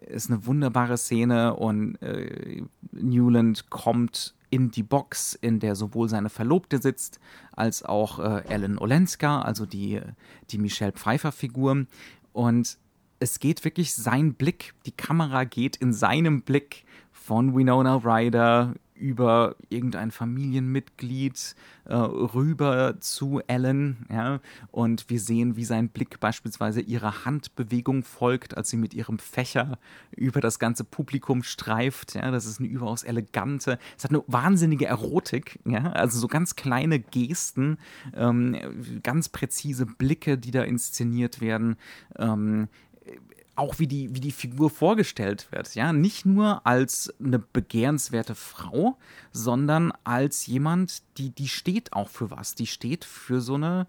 ist eine wunderbare Szene und äh, Newland kommt in die Box, in der sowohl seine Verlobte sitzt, als auch äh, Ellen Olenska, also die, die Michelle Pfeiffer-Figur. Und es geht wirklich sein Blick, die Kamera geht in seinem Blick von Winona Ryder über irgendein Familienmitglied äh, rüber zu Ellen, ja, und wir sehen, wie sein Blick beispielsweise ihrer Handbewegung folgt, als sie mit ihrem Fächer über das ganze Publikum streift, ja, das ist eine überaus elegante, es hat eine wahnsinnige Erotik, ja, also so ganz kleine Gesten, ähm, ganz präzise Blicke, die da inszeniert werden, ähm, auch wie die, wie die Figur vorgestellt wird, ja, nicht nur als eine begehrenswerte Frau, sondern als jemand, die, die steht auch für was, die steht für so eine,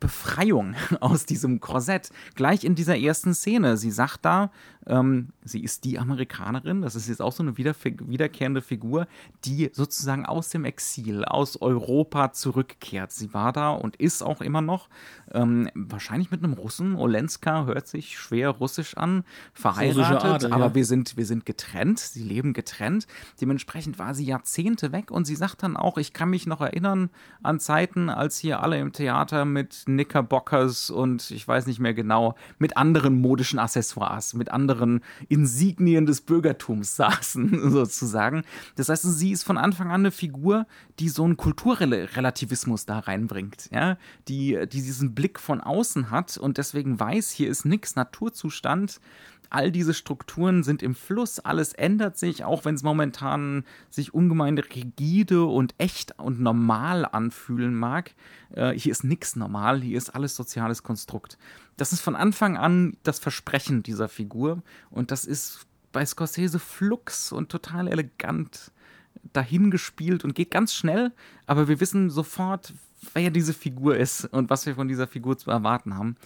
Befreiung [laughs] aus diesem Korsett. Gleich in dieser ersten Szene. Sie sagt da, ähm, sie ist die Amerikanerin, das ist jetzt auch so eine wiederkehrende Figur, die sozusagen aus dem Exil, aus Europa zurückkehrt. Sie war da und ist auch immer noch, ähm, wahrscheinlich mit einem Russen. Olenska hört sich schwer russisch an, verheiratet, Adel, aber ja. wir, sind, wir sind getrennt, sie leben getrennt. Dementsprechend war sie Jahrzehnte weg und sie sagt dann auch, ich kann mich noch erinnern an Zeiten, als hier alle im Theater mit Knickerbockers und ich weiß nicht mehr genau, mit anderen modischen Accessoires, mit anderen anderen Insignien des Bürgertums [laughs] saßen, sozusagen. Das heißt, sie ist von Anfang an eine Figur, die so einen Kulturrelativismus da reinbringt, ja, die, die diesen Blick von außen hat und deswegen weiß, hier ist nichts Naturzustand, all diese Strukturen sind im Fluss, alles ändert sich, auch wenn es momentan sich ungemein rigide und echt und normal anfühlen mag. Äh, hier ist nichts normal, hier ist alles soziales Konstrukt. Das ist von Anfang an das Versprechen dieser Figur und das ist bei Scorsese flux und total elegant dahingespielt und geht ganz schnell, aber wir wissen sofort, wer diese Figur ist und was wir von dieser Figur zu erwarten haben.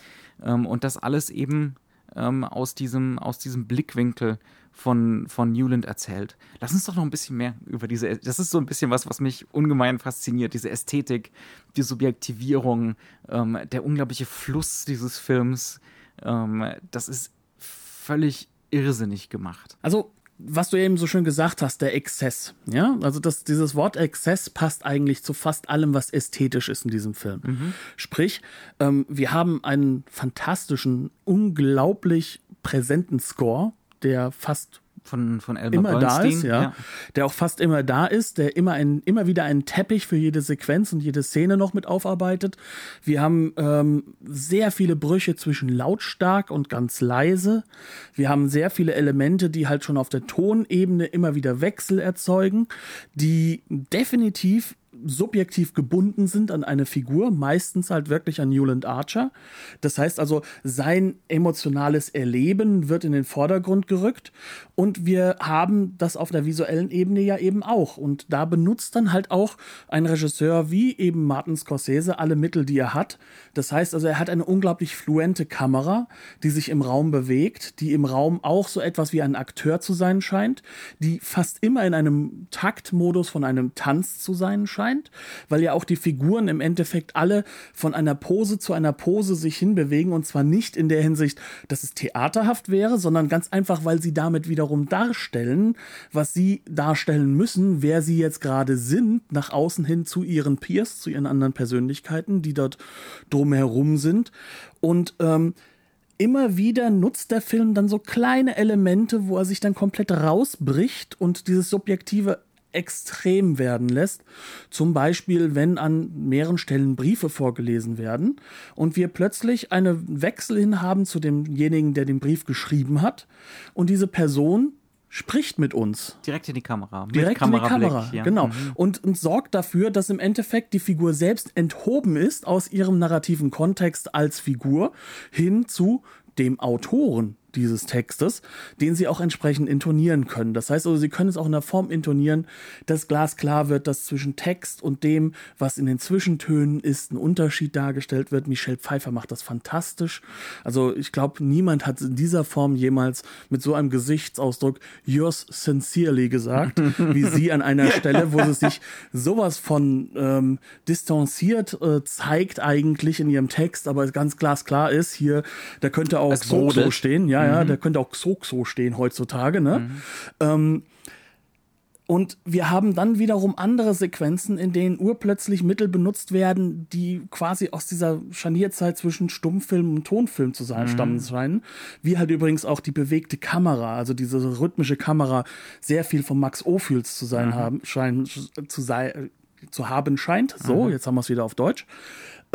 Ähm, und das alles eben ähm, aus, diesem, aus diesem Blickwinkel von, von Newland erzählt. Lass uns doch noch ein bisschen mehr über diese, das ist so ein bisschen was, was mich ungemein fasziniert, diese Ästhetik, die Subjektivierung, ähm, der unglaubliche Fluss dieses Films, ähm, das ist völlig irrsinnig gemacht. Also was du eben so schön gesagt hast, der Exzess. Ja, also das, dieses Wort Exzess passt eigentlich zu fast allem, was ästhetisch ist in diesem Film. Mhm. Sprich, ähm, wir haben einen fantastischen, unglaublich präsenten Score, der fast von, von Elmer immer Bernstein, da ist, ja, ja, Der auch fast immer da ist, der immer, ein, immer wieder einen Teppich für jede Sequenz und jede Szene noch mit aufarbeitet. Wir haben ähm, sehr viele Brüche zwischen lautstark und ganz leise. Wir haben sehr viele Elemente, die halt schon auf der Tonebene immer wieder Wechsel erzeugen, die definitiv subjektiv gebunden sind an eine Figur, meistens halt wirklich an Newland Archer. Das heißt also, sein emotionales Erleben wird in den Vordergrund gerückt und wir haben das auf der visuellen Ebene ja eben auch. Und da benutzt dann halt auch ein Regisseur wie eben Martin Scorsese alle Mittel, die er hat. Das heißt also, er hat eine unglaublich fluente Kamera, die sich im Raum bewegt, die im Raum auch so etwas wie ein Akteur zu sein scheint, die fast immer in einem Taktmodus von einem Tanz zu sein scheint scheint, weil ja auch die Figuren im Endeffekt alle von einer Pose zu einer Pose sich hinbewegen und zwar nicht in der Hinsicht, dass es theaterhaft wäre, sondern ganz einfach, weil sie damit wiederum darstellen, was sie darstellen müssen, wer sie jetzt gerade sind, nach außen hin zu ihren Peers, zu ihren anderen Persönlichkeiten, die dort drumherum sind. Und ähm, immer wieder nutzt der Film dann so kleine Elemente, wo er sich dann komplett rausbricht und dieses subjektive extrem werden lässt. Zum Beispiel, wenn an mehreren Stellen Briefe vorgelesen werden und wir plötzlich einen Wechsel hin haben zu demjenigen, der den Brief geschrieben hat und diese Person spricht mit uns. Direkt in die Kamera. Direkt in die Kamera, ja. genau. Mhm. Und, und sorgt dafür, dass im Endeffekt die Figur selbst enthoben ist aus ihrem narrativen Kontext als Figur hin zu dem Autoren dieses Textes, den sie auch entsprechend intonieren können. Das heißt also, sie können es auch in der Form intonieren, dass glasklar wird, dass zwischen Text und dem, was in den Zwischentönen ist, ein Unterschied dargestellt wird. Michelle Pfeiffer macht das fantastisch. Also ich glaube, niemand hat in dieser Form jemals mit so einem Gesichtsausdruck yours sincerely gesagt, [laughs] wie sie an einer Stelle, wo sie sich sowas von ähm, distanziert äh, zeigt eigentlich in ihrem Text, aber ganz glasklar ist, hier, da könnte auch so, so stehen, ja, ja, der könnte auch Xoxo stehen heutzutage, ne? Ähm, und wir haben dann wiederum andere Sequenzen, in denen urplötzlich Mittel benutzt werden, die quasi aus dieser Scharnierzeit zwischen Stummfilm und Tonfilm zu sein, stammen scheinen. Wie halt übrigens auch die bewegte Kamera, also diese rhythmische Kamera, sehr viel von Max Ophüls zu sein haben, scheinen, zu sein, zu haben scheint. So, jetzt haben wir es wieder auf Deutsch.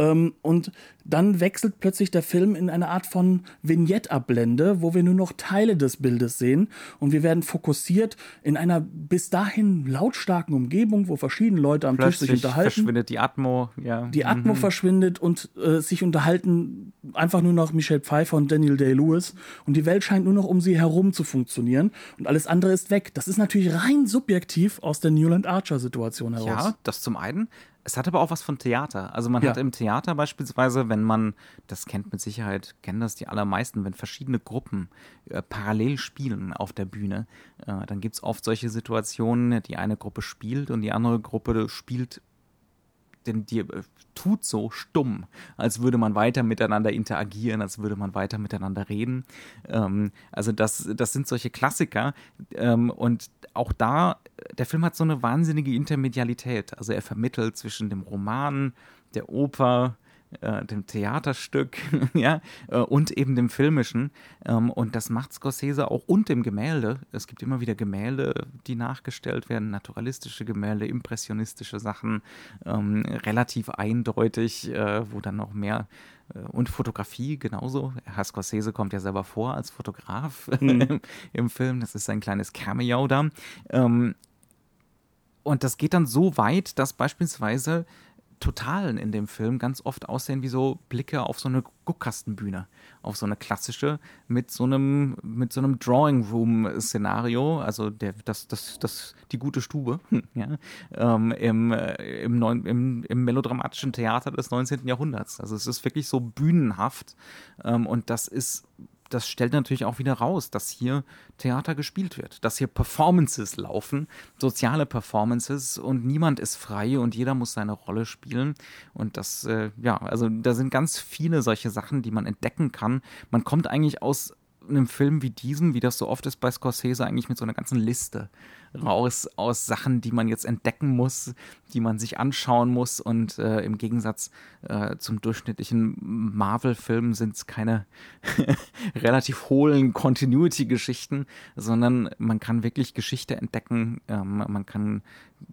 Ähm, und dann wechselt plötzlich der Film in eine Art von Vignette-Ablende, wo wir nur noch Teile des Bildes sehen und wir werden fokussiert in einer bis dahin lautstarken Umgebung, wo verschiedene Leute am Tisch sich Plötzlich unterhalten. verschwindet die Atmo, ja. Die Atmo verschwindet und äh, sich unterhalten einfach nur noch Michelle Pfeiffer und Daniel Day-Lewis und die Welt scheint nur noch um sie herum zu funktionieren und alles andere ist weg. Das ist natürlich rein subjektiv aus der Newland Archer-Situation heraus. Ja, das zum einen. Es hat aber auch was von Theater. Also man Ja. hat im Theater beispielsweise, wenn man, das kennt mit Sicherheit, kennen das die allermeisten, wenn verschiedene Gruppen äh, parallel spielen auf der Bühne, äh, dann gibt es oft solche Situationen, die eine Gruppe spielt und die andere Gruppe spielt denn die äh, tut so stumm, als würde man weiter miteinander interagieren, als würde man weiter miteinander reden. Ähm, also das, das sind solche Klassiker. Ähm, und auch da, der Film hat so eine wahnsinnige Intermedialität. Also er vermittelt zwischen dem Roman, der Oper, äh, dem Theaterstück, [laughs] ja, äh, und eben dem Filmischen. Ähm, und das macht Scorsese auch und dem Gemälde. Es gibt immer wieder Gemälde, die nachgestellt werden, naturalistische Gemälde, impressionistische Sachen, ähm, relativ eindeutig, äh, wo dann noch mehr äh, und Fotografie genauso. Herr Scorsese kommt ja selber vor als Fotograf im, [laughs] im Film. Das ist sein kleines Cameo da. Ähm, und das geht dann so weit, dass beispielsweise Totalen in dem Film ganz oft aussehen wie so Blicke auf so eine Guckkastenbühne, auf so eine klassische mit so einem mit so einem Drawing Room Szenario, also der das das das die gute Stube, [laughs] ja, ähm, im, äh, im, neun, im im melodramatischen Theater des 19. Jahrhunderts. Also es ist wirklich so bühnenhaft ähm, und das ist das stellt natürlich auch wieder raus, dass hier Theater gespielt wird, dass hier Performances laufen, soziale Performances und niemand ist frei und jeder muss seine Rolle spielen. Und das, äh, ja, also da sind ganz viele solche Sachen, die man entdecken kann. Man kommt eigentlich aus einem Film wie diesem, wie das so oft ist bei Scorsese, eigentlich mit so einer ganzen Liste raus aus Sachen, die man jetzt entdecken muss, die man sich anschauen muss. Und äh, im Gegensatz äh, zum durchschnittlichen Marvel-Film sind es keine [laughs] relativ hohlen Continuity-Geschichten, sondern man kann wirklich Geschichte entdecken. Ähm, man kann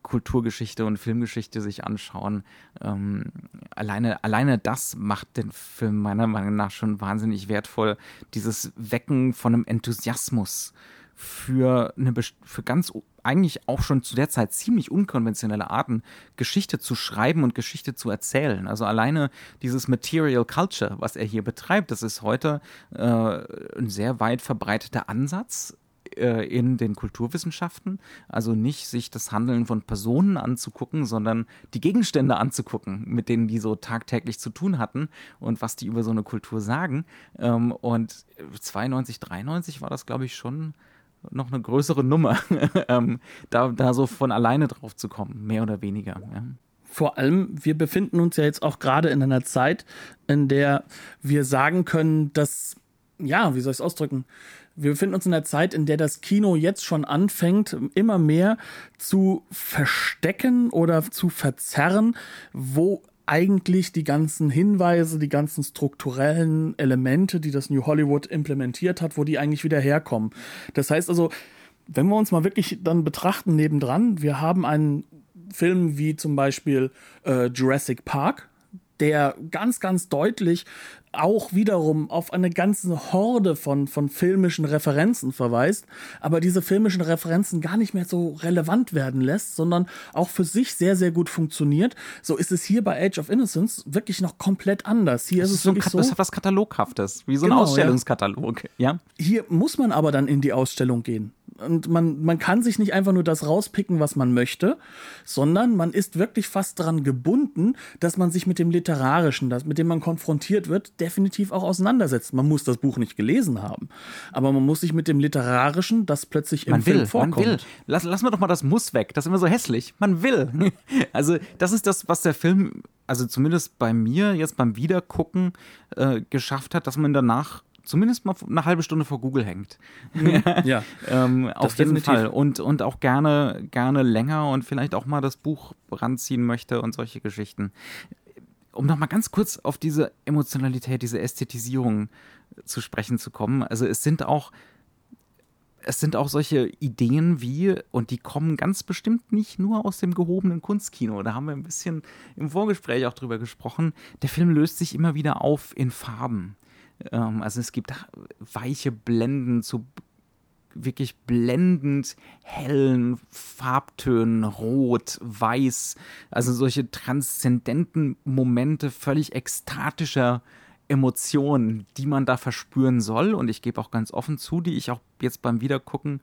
Kulturgeschichte und Filmgeschichte sich anschauen. Ähm, alleine, alleine das macht den Film meiner Meinung nach schon wahnsinnig wertvoll. Dieses Wecken von einem Enthusiasmus für eine für ganz eigentlich auch schon zu der Zeit ziemlich unkonventionelle Arten Geschichte zu schreiben und Geschichte zu erzählen. Also alleine dieses Material Culture, was er hier betreibt, das ist heute äh, ein sehr weit verbreiteter Ansatz äh, in den Kulturwissenschaften. Also nicht sich das Handeln von Personen anzugucken, sondern die Gegenstände anzugucken, mit denen die so tagtäglich zu tun hatten und was die über so eine Kultur sagen. Ähm, und 92, 93 war das, glaube ich, schon noch eine größere Nummer, [laughs] ähm, da, da so von alleine drauf zu kommen, mehr oder weniger. Ja. Vor allem, wir befinden uns ja jetzt auch gerade in einer Zeit, in der wir sagen können, dass, ja, wie soll ich es ausdrücken? Wir befinden uns in einer Zeit, in der das Kino jetzt schon anfängt, immer mehr zu verstecken oder zu verzerren, wo eigentlich die ganzen Hinweise, die ganzen strukturellen Elemente, die das New Hollywood implementiert hat, wo die eigentlich wieder herkommen. Das heißt also, wenn wir uns mal wirklich dann betrachten nebendran, wir haben einen Film wie zum Beispiel äh, Jurassic Park, der ganz, ganz deutlich auch wiederum auf eine ganze Horde von, von filmischen Referenzen verweist, aber diese filmischen Referenzen gar nicht mehr so relevant werden lässt, sondern auch für sich sehr, sehr gut funktioniert. So ist es hier bei Age of Innocence wirklich noch komplett anders. Hier Das, ist es so ein, wirklich so. das hat was Kataloghaftes, wie so ein Genau, ja. Ausstellungskatalog. Ja. Hier muss man aber dann in die Ausstellung gehen. Und man, man kann sich nicht einfach nur das rauspicken, was man möchte, sondern man ist wirklich fast daran gebunden, dass man sich mit dem Literarischen, das, mit dem man konfrontiert wird, definitiv auch auseinandersetzt. Man muss das Buch nicht gelesen haben, aber man muss sich mit dem Literarischen, das plötzlich im Man Film will, man vorkommt. will. Lass, lassen wir doch mal das Muss weg. Das ist immer so hässlich. Man will. [laughs] Also, das ist das, was der Film, also zumindest bei mir jetzt beim Wiedergucken äh, geschafft hat, dass man danach zumindest mal eine halbe Stunde vor Google hängt. [laughs] ja. ähm, auf jeden definitiv. Fall. Und, und auch gerne, gerne länger und vielleicht auch mal das Buch ranziehen möchte und solche Geschichten. Um nochmal ganz kurz auf diese Emotionalität, diese Ästhetisierung zu sprechen zu kommen. Also es sind auch es sind auch solche Ideen wie, und die kommen ganz bestimmt nicht nur aus dem gehobenen Kunstkino, da haben wir ein bisschen im Vorgespräch auch drüber gesprochen, der Film löst sich immer wieder auf in Farben. Ähm, also es gibt weiche Blenden zu wirklich blendend hellen Farbtönen, rot, weiß, also solche transzendenten Momente völlig ekstatischer Emotionen, die man da verspüren soll. Und ich gebe auch ganz offen zu, die ich auch jetzt beim Wiedergucken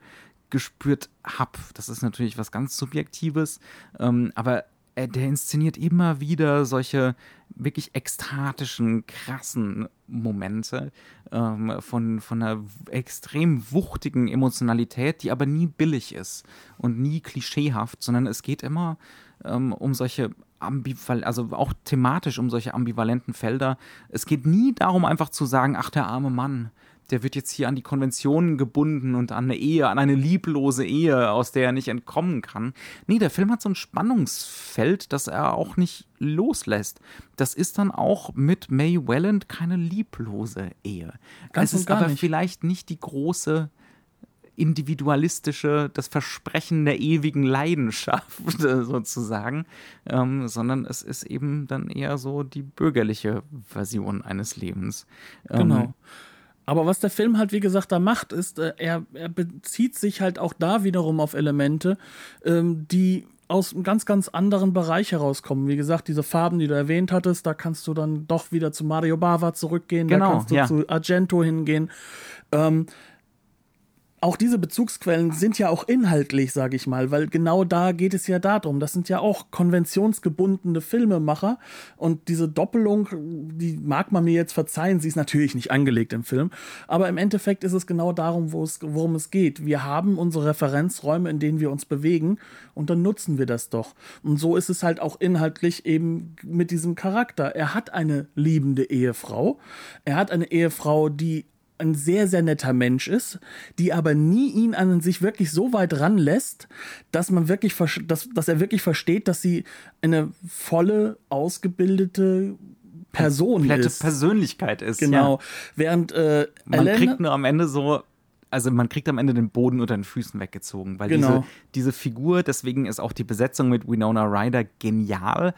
gespürt habe. Das ist natürlich was ganz Subjektives, ähm, aber der inszeniert immer wieder solche wirklich ekstatischen, krassen Momente ähm, von, von einer extrem wuchtigen Emotionalität, die aber nie billig ist und nie klischeehaft, sondern es geht immer ähm, um solche ambival also auch thematisch um solche ambivalenten Felder. Es geht nie darum, einfach zu sagen, ach, der arme Mann, der wird jetzt hier an die Konventionen gebunden und an eine Ehe, an eine lieblose Ehe, aus der er nicht entkommen kann. Nee, der Film hat so ein Spannungsfeld, das er auch nicht loslässt. Das ist dann auch mit May Welland keine lieblose Ehe. Ganz es ist aber nicht. vielleicht nicht die große individualistische, das Versprechen der ewigen Leidenschaft [laughs] sozusagen, ähm, sondern es ist eben dann eher so die bürgerliche Version eines Lebens. Ähm, genau. Aber was der Film halt, wie gesagt, da macht, ist, äh, er, er bezieht sich halt auch da wiederum auf Elemente, ähm, die aus einem ganz, ganz anderen Bereich herauskommen. Wie gesagt, diese Farben, die du erwähnt hattest, da kannst du dann doch wieder zu Mario Bava zurückgehen, genau, da kannst du ja. zu Argento hingehen. Ähm, auch diese Bezugsquellen sind ja auch inhaltlich, sage ich mal, weil genau da geht es ja darum. Das sind ja auch konventionsgebundene Filmemacher und diese Doppelung, die mag man mir jetzt verzeihen, sie ist natürlich nicht angelegt im Film, aber im Endeffekt ist es genau darum, es, worum es geht. Wir haben unsere Referenzräume, in denen wir uns bewegen und dann nutzen wir das doch. Und so ist es halt auch inhaltlich eben mit diesem Charakter. Er hat eine liebende Ehefrau, er hat eine Ehefrau, die ein sehr, sehr netter Mensch ist, die aber nie ihn an sich wirklich so weit ranlässt, dass man wirklich, dass, dass er wirklich versteht, dass sie eine volle, ausgebildete Person komplette ist. Persönlichkeit ist. Genau. Ja. Während äh, man Elena, kriegt nur am Ende so, also man kriegt am Ende den Boden unter den Füßen weggezogen, weil genau. diese, diese Figur, deswegen ist auch die Besetzung mit Winona Ryder genial,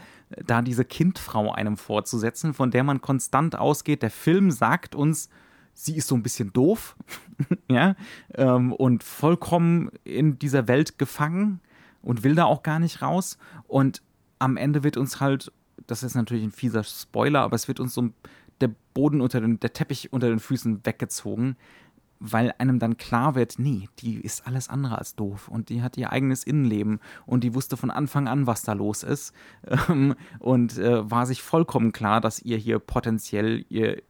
da diese Kindfrau einem vorzusetzen, von der man konstant ausgeht. Der Film sagt uns, sie ist so ein bisschen doof, [laughs] ja, ähm, und vollkommen in dieser Welt gefangen und will da auch gar nicht raus. Und am Ende wird uns halt, das ist natürlich ein fieser Spoiler, aber es wird uns so der Boden unter den, der Teppich unter den Füßen weggezogen, weil einem dann klar wird, nee, die ist alles andere als doof und die hat ihr eigenes Innenleben und die wusste von Anfang an, was da los ist [laughs] ähm, und äh, war sich vollkommen klar, dass ihr hier potenziell ihr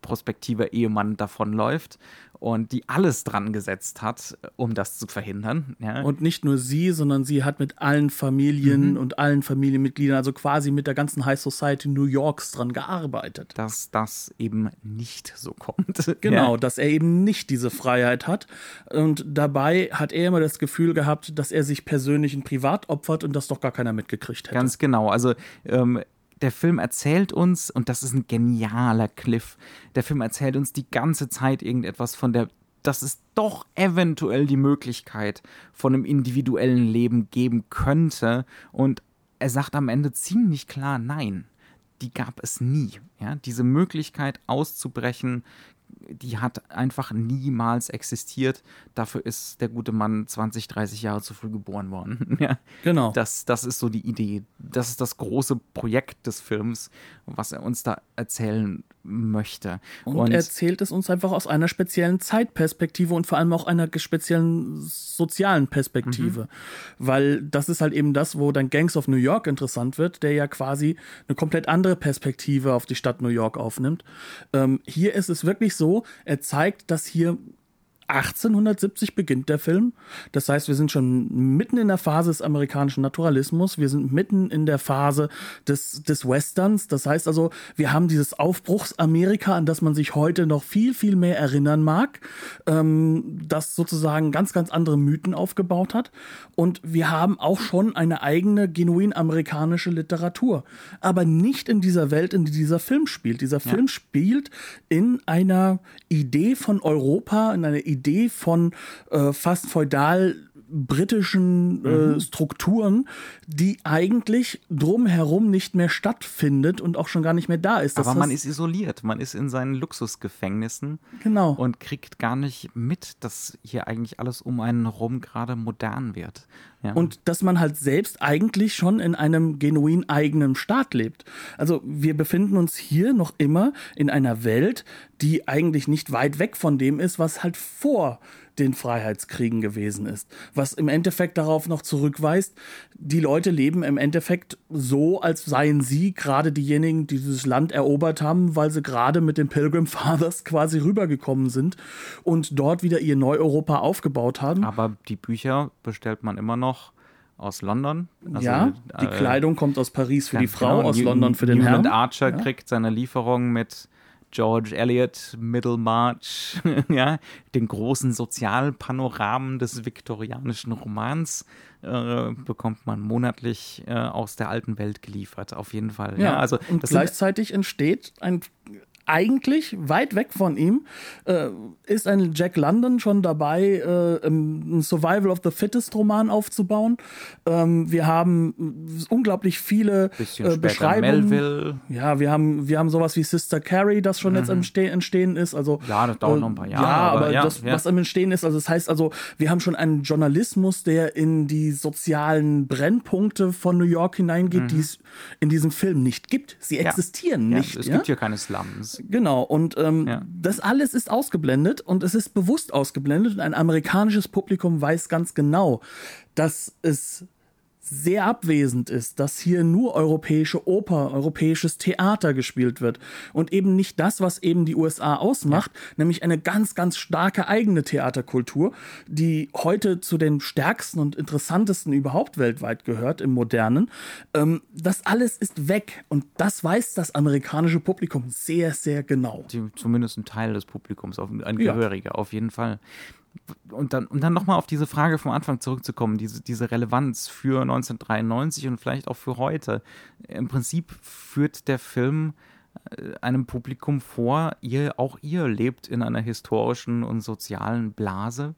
prospektiver Ehemann davonläuft und die alles dran gesetzt hat, um das zu verhindern. Ja. Und nicht nur sie, sondern sie hat mit allen Familien mhm. und allen Familienmitgliedern, also quasi mit der ganzen High Society New Yorks dran gearbeitet. Dass das eben nicht so kommt. [laughs] Genau, ja. dass er eben nicht diese Freiheit hat. Und dabei hat er immer das Gefühl gehabt, dass er sich persönlich in Privat opfert und das doch gar keiner mitgekriegt hätte. Ganz genau. Also ähm, der Film erzählt uns, und das ist ein genialer Cliff, der Film erzählt uns die ganze Zeit irgendetwas von der, dass es doch eventuell die Möglichkeit von einem individuellen Leben geben könnte. Und er sagt am Ende ziemlich klar, nein, die gab es nie. Ja, diese Möglichkeit auszubrechen die hat einfach niemals existiert. Dafür ist der gute Mann 20, 30 Jahre zu früh geboren worden. [laughs] ja. Genau. Das, das ist so die Idee. Das ist das große Projekt des Films, was er uns da erzählen möchte. Und, und er erzählt es uns einfach aus einer speziellen Zeitperspektive und vor allem auch einer speziellen sozialen Perspektive. Mhm. Weil das ist halt eben das, wo dann Gangs of New York interessant wird, der ja quasi eine komplett andere Perspektive auf die Stadt New York aufnimmt. Ähm, hier ist es wirklich so, er zeigt, dass hier 1870 beginnt der Film. Das heißt, wir sind schon mitten in der Phase des amerikanischen Naturalismus. Wir sind mitten in der Phase des, des Westerns. Das heißt also, wir haben dieses Aufbruchsamerika, an das man sich heute noch viel, viel mehr erinnern mag, ähm, das sozusagen ganz, ganz andere Mythen aufgebaut hat. Und wir haben auch schon eine eigene, genuin amerikanische Literatur. Aber nicht in dieser Welt, in die dieser Film spielt. Dieser Film ja. spielt in einer Idee von Europa, in einer Idee von äh, fast feudal britischen äh, mhm. Strukturen, die eigentlich drumherum nicht mehr stattfindet und auch schon gar nicht mehr da ist. Das Aber man ist isoliert, man ist in seinen Luxusgefängnissen genau. und kriegt gar nicht mit, dass hier eigentlich alles um einen herum gerade modern wird. Ja. Und dass man halt selbst eigentlich schon in einem genuin eigenen Staat lebt. Also wir befinden uns hier noch immer in einer Welt, die eigentlich nicht weit weg von dem ist, was halt vor den Freiheitskriegen gewesen ist. Was im Endeffekt darauf noch zurückweist, die Leute leben im Endeffekt so, als seien sie gerade diejenigen, die dieses Land erobert haben, weil sie gerade mit den Pilgrim [laughs] Fathers quasi rübergekommen sind und dort wieder ihr Neu-Europa aufgebaut haben. Aber die Bücher bestellt man immer noch aus London. Also, ja, die äh, Kleidung kommt aus Paris für die Frau, genau, aus London für den Newland Herrn. Archer ja. kriegt seine Lieferung mit George Eliot, Middlemarch, [laughs] ja, den großen Sozialpanoramen des viktorianischen Romans äh, bekommt man monatlich äh, aus der alten Welt geliefert, auf jeden Fall. Ja, ja also und gleichzeitig entsteht ein eigentlich weit weg von ihm äh, ist ein Jack London schon dabei, äh, einen Survival of the Fittest Roman aufzubauen. Ähm, wir haben unglaublich viele äh, Beschreibungen. Melville. Ja, wir haben, wir haben sowas wie Sister Carrie, das schon mhm. jetzt entste entstehen ist. Also, ja, das dauert noch ein paar Jahre. Ja, aber, aber ja, das, ja. was am Entstehen ist, also das heißt also, wir haben schon einen Journalismus, der in die sozialen Brennpunkte von New York hineingeht, mhm. die es in diesem Film nicht gibt. Sie existieren nicht. es gibt hier keine Slums. Genau, und ähm, ja. das alles ist ausgeblendet und es ist bewusst ausgeblendet und ein amerikanisches Publikum weiß ganz genau, dass es sehr abwesend ist, dass hier nur europäische Oper, europäisches Theater gespielt wird und eben nicht das, was eben die USA ausmacht, ja. nämlich eine ganz, ganz starke eigene Theaterkultur, die heute zu den stärksten und interessantesten überhaupt weltweit gehört im modernen. Ähm, das alles ist weg und das weiß das amerikanische Publikum sehr, sehr genau. Die, zumindest ein Teil des Publikums, ein Gehöriger, ja. auf jeden Fall und dann, und dann nochmal auf diese Frage vom Anfang zurückzukommen, diese, diese Relevanz für 1993 und vielleicht auch für heute. Im Prinzip führt der Film äh, einem Publikum vor, ihr, auch ihr lebt in einer historischen und sozialen Blase.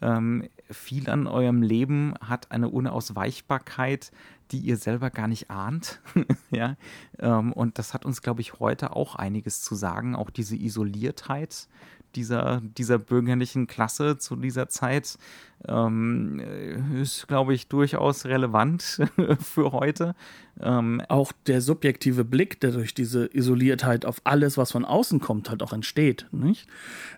Ähm, viel an eurem Leben hat eine Unausweichbarkeit, die ihr selber gar nicht ahnt. [laughs] ja? Ähm, und das hat uns, glaube ich, heute auch einiges zu sagen. Auch diese Isoliertheit, dieser, dieser bürgerlichen Klasse zu dieser Zeit ähm, ist, glaube ich, durchaus relevant [laughs] für heute. Ähm, auch der subjektive Blick, der durch diese Isoliertheit auf alles, was von außen kommt, halt auch entsteht. Nicht?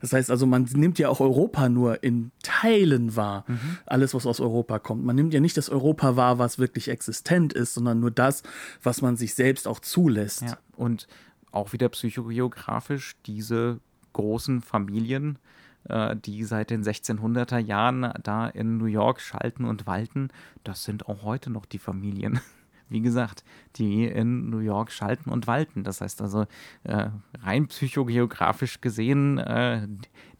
Das heißt also, man nimmt ja auch Europa nur in Teilen wahr, mhm. alles, was aus Europa kommt. Man nimmt ja nicht das Europa wahr, was wirklich existent ist, sondern nur das, was man sich selbst auch zulässt. Ja, und auch wieder psychogeografisch diese großen Familien, äh, die seit den 1600er Jahren da in New York schalten und walten, das sind auch heute noch die Familien. [laughs] Wie gesagt, die in New York schalten und walten. Das heißt also, äh, rein psychogeografisch gesehen, äh,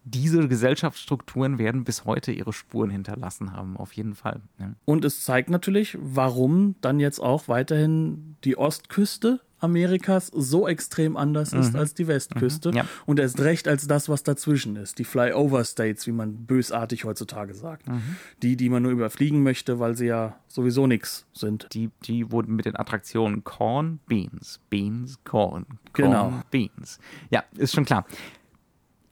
diese Gesellschaftsstrukturen werden bis heute ihre Spuren hinterlassen haben, auf jeden Fall. Und es zeigt natürlich, warum dann jetzt auch weiterhin die Ostküste Amerikas so extrem anders ist mhm. als die Westküste. Mhm. Ja. Und erst recht als das, was dazwischen ist. Die Flyover States, wie man bösartig heutzutage sagt. Mhm. Die, die man nur überfliegen möchte, weil sie ja sowieso nichts sind. Die, die wurden mit den Attraktionen Corn, Beans, Beans, Corn, Corn, genau. Beans. Ja, ist schon klar.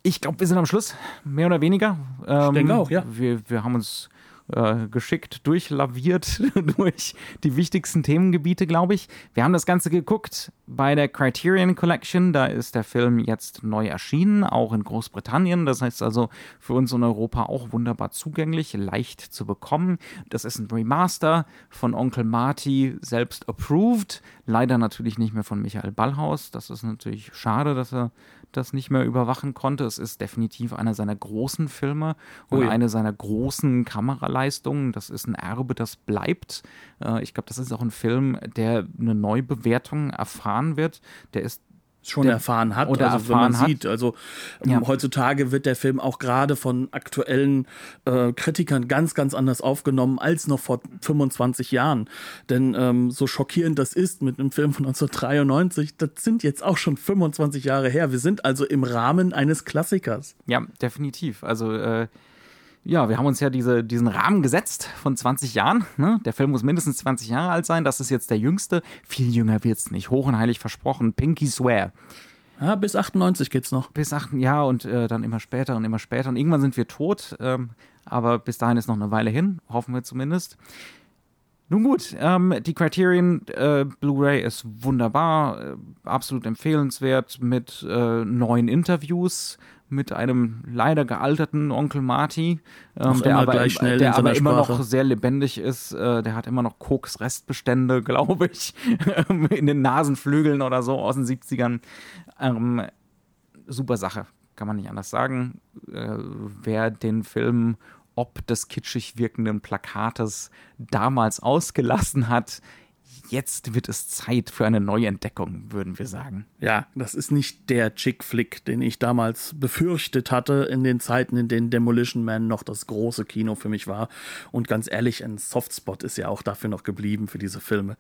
Ich glaube, wir sind am Schluss, mehr oder weniger. Ähm, ich denke auch, ja. Wir, wir haben uns äh, geschickt durchlaviert [laughs] durch die wichtigsten Themengebiete, glaube ich. Wir haben das Ganze geguckt bei der Criterion Collection. Da ist der Film jetzt neu erschienen, auch in Großbritannien. Das heißt also für uns in Europa auch wunderbar zugänglich, leicht zu bekommen. Das ist ein Remaster von Onkel Marty selbst approved. Leider natürlich nicht mehr von Michael Ballhaus. Das ist natürlich schade, dass er das nicht mehr überwachen konnte. Es ist definitiv einer seiner großen Filme und oh ja. eine seiner großen Kameraleistungen. Das ist ein Erbe, das bleibt. Äh, ich glaube, das ist auch ein Film, der eine Neubewertung erfahren wird. Der ist schon der, erfahren hat. Oder also, erfahren wenn man sieht, also ähm, ja. heutzutage wird der Film auch gerade von aktuellen äh, Kritikern ganz, ganz anders aufgenommen als noch vor 25 Jahren. Denn ähm, so schockierend das ist mit einem Film von 1993, das sind jetzt auch schon 25 Jahre her. Wir sind also im Rahmen eines Klassikers. Ja, definitiv. Also äh, ja, wir haben uns ja diese, diesen Rahmen gesetzt von 20 Jahren. Ne? Der Film muss mindestens 20 Jahre alt sein. Das ist jetzt der jüngste. Viel jünger wird es nicht. Hoch und heilig versprochen. Pinky Swear. Ja, bis 98 geht's noch. Bis 8, ja, und äh, dann immer später und immer später. Und irgendwann sind wir tot. Ähm, aber bis dahin ist noch eine Weile hin. Hoffen wir zumindest. Nun gut, ähm, die Criterion äh, Blu-ray ist wunderbar, äh, absolut empfehlenswert mit äh, neuen Interviews, mit einem leider gealterten Onkel Marty, ähm, der aber, im, der aber immer noch sehr lebendig ist. Äh, der hat immer noch Koks-Restbestände, [laughs] glaube ich, in den Nasenflügeln oder so aus den 70ern. Ähm, super Sache, kann man nicht anders sagen. Äh, wer den Film ob des kitschig wirkenden Plakates damals ausgelassen hat, jetzt wird es Zeit für eine Neuentdeckung, würden wir sagen. Ja, das ist nicht der Chick-Flick, den ich damals befürchtet hatte in den Zeiten, in denen Demolition Man noch das große Kino für mich war. Und ganz ehrlich, ein Softspot ist ja auch dafür noch geblieben für diese Filme.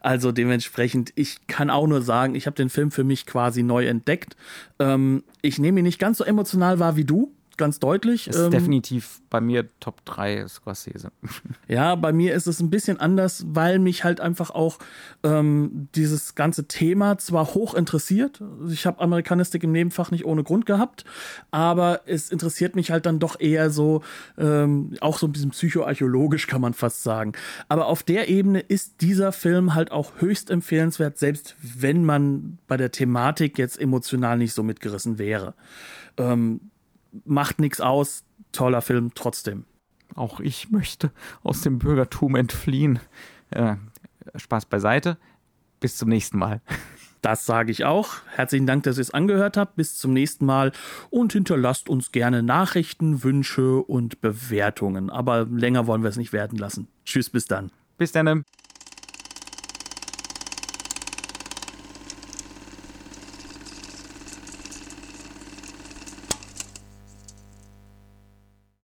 Also dementsprechend, ich kann auch nur sagen, ich habe den Film für mich quasi neu entdeckt. Ähm, ich nehme ihn nicht ganz so emotional wahr wie du ganz deutlich. Ist ähm, definitiv bei mir Top 3 Scorsese. [laughs] Ja, bei mir ist es ein bisschen anders, weil mich halt einfach auch ähm, dieses ganze Thema zwar hoch interessiert. Ich habe Amerikanistik im Nebenfach nicht ohne Grund gehabt, aber es interessiert mich halt dann doch eher so, ähm, auch so ein bisschen psychoarchäologisch kann man fast sagen. Aber auf der Ebene ist dieser Film halt auch höchst empfehlenswert, selbst wenn man bei der Thematik jetzt emotional nicht so mitgerissen wäre. Ähm, macht nichts aus, toller Film trotzdem. Auch ich möchte aus dem Bürgertum entfliehen. Äh, Spaß beiseite. Bis zum nächsten Mal. Das sage ich auch. Herzlichen Dank, dass ihr es angehört habt. Bis zum nächsten Mal und hinterlasst uns gerne Nachrichten, Wünsche und Bewertungen. Aber länger wollen wir es nicht werden lassen. Tschüss, bis dann. Bis dann.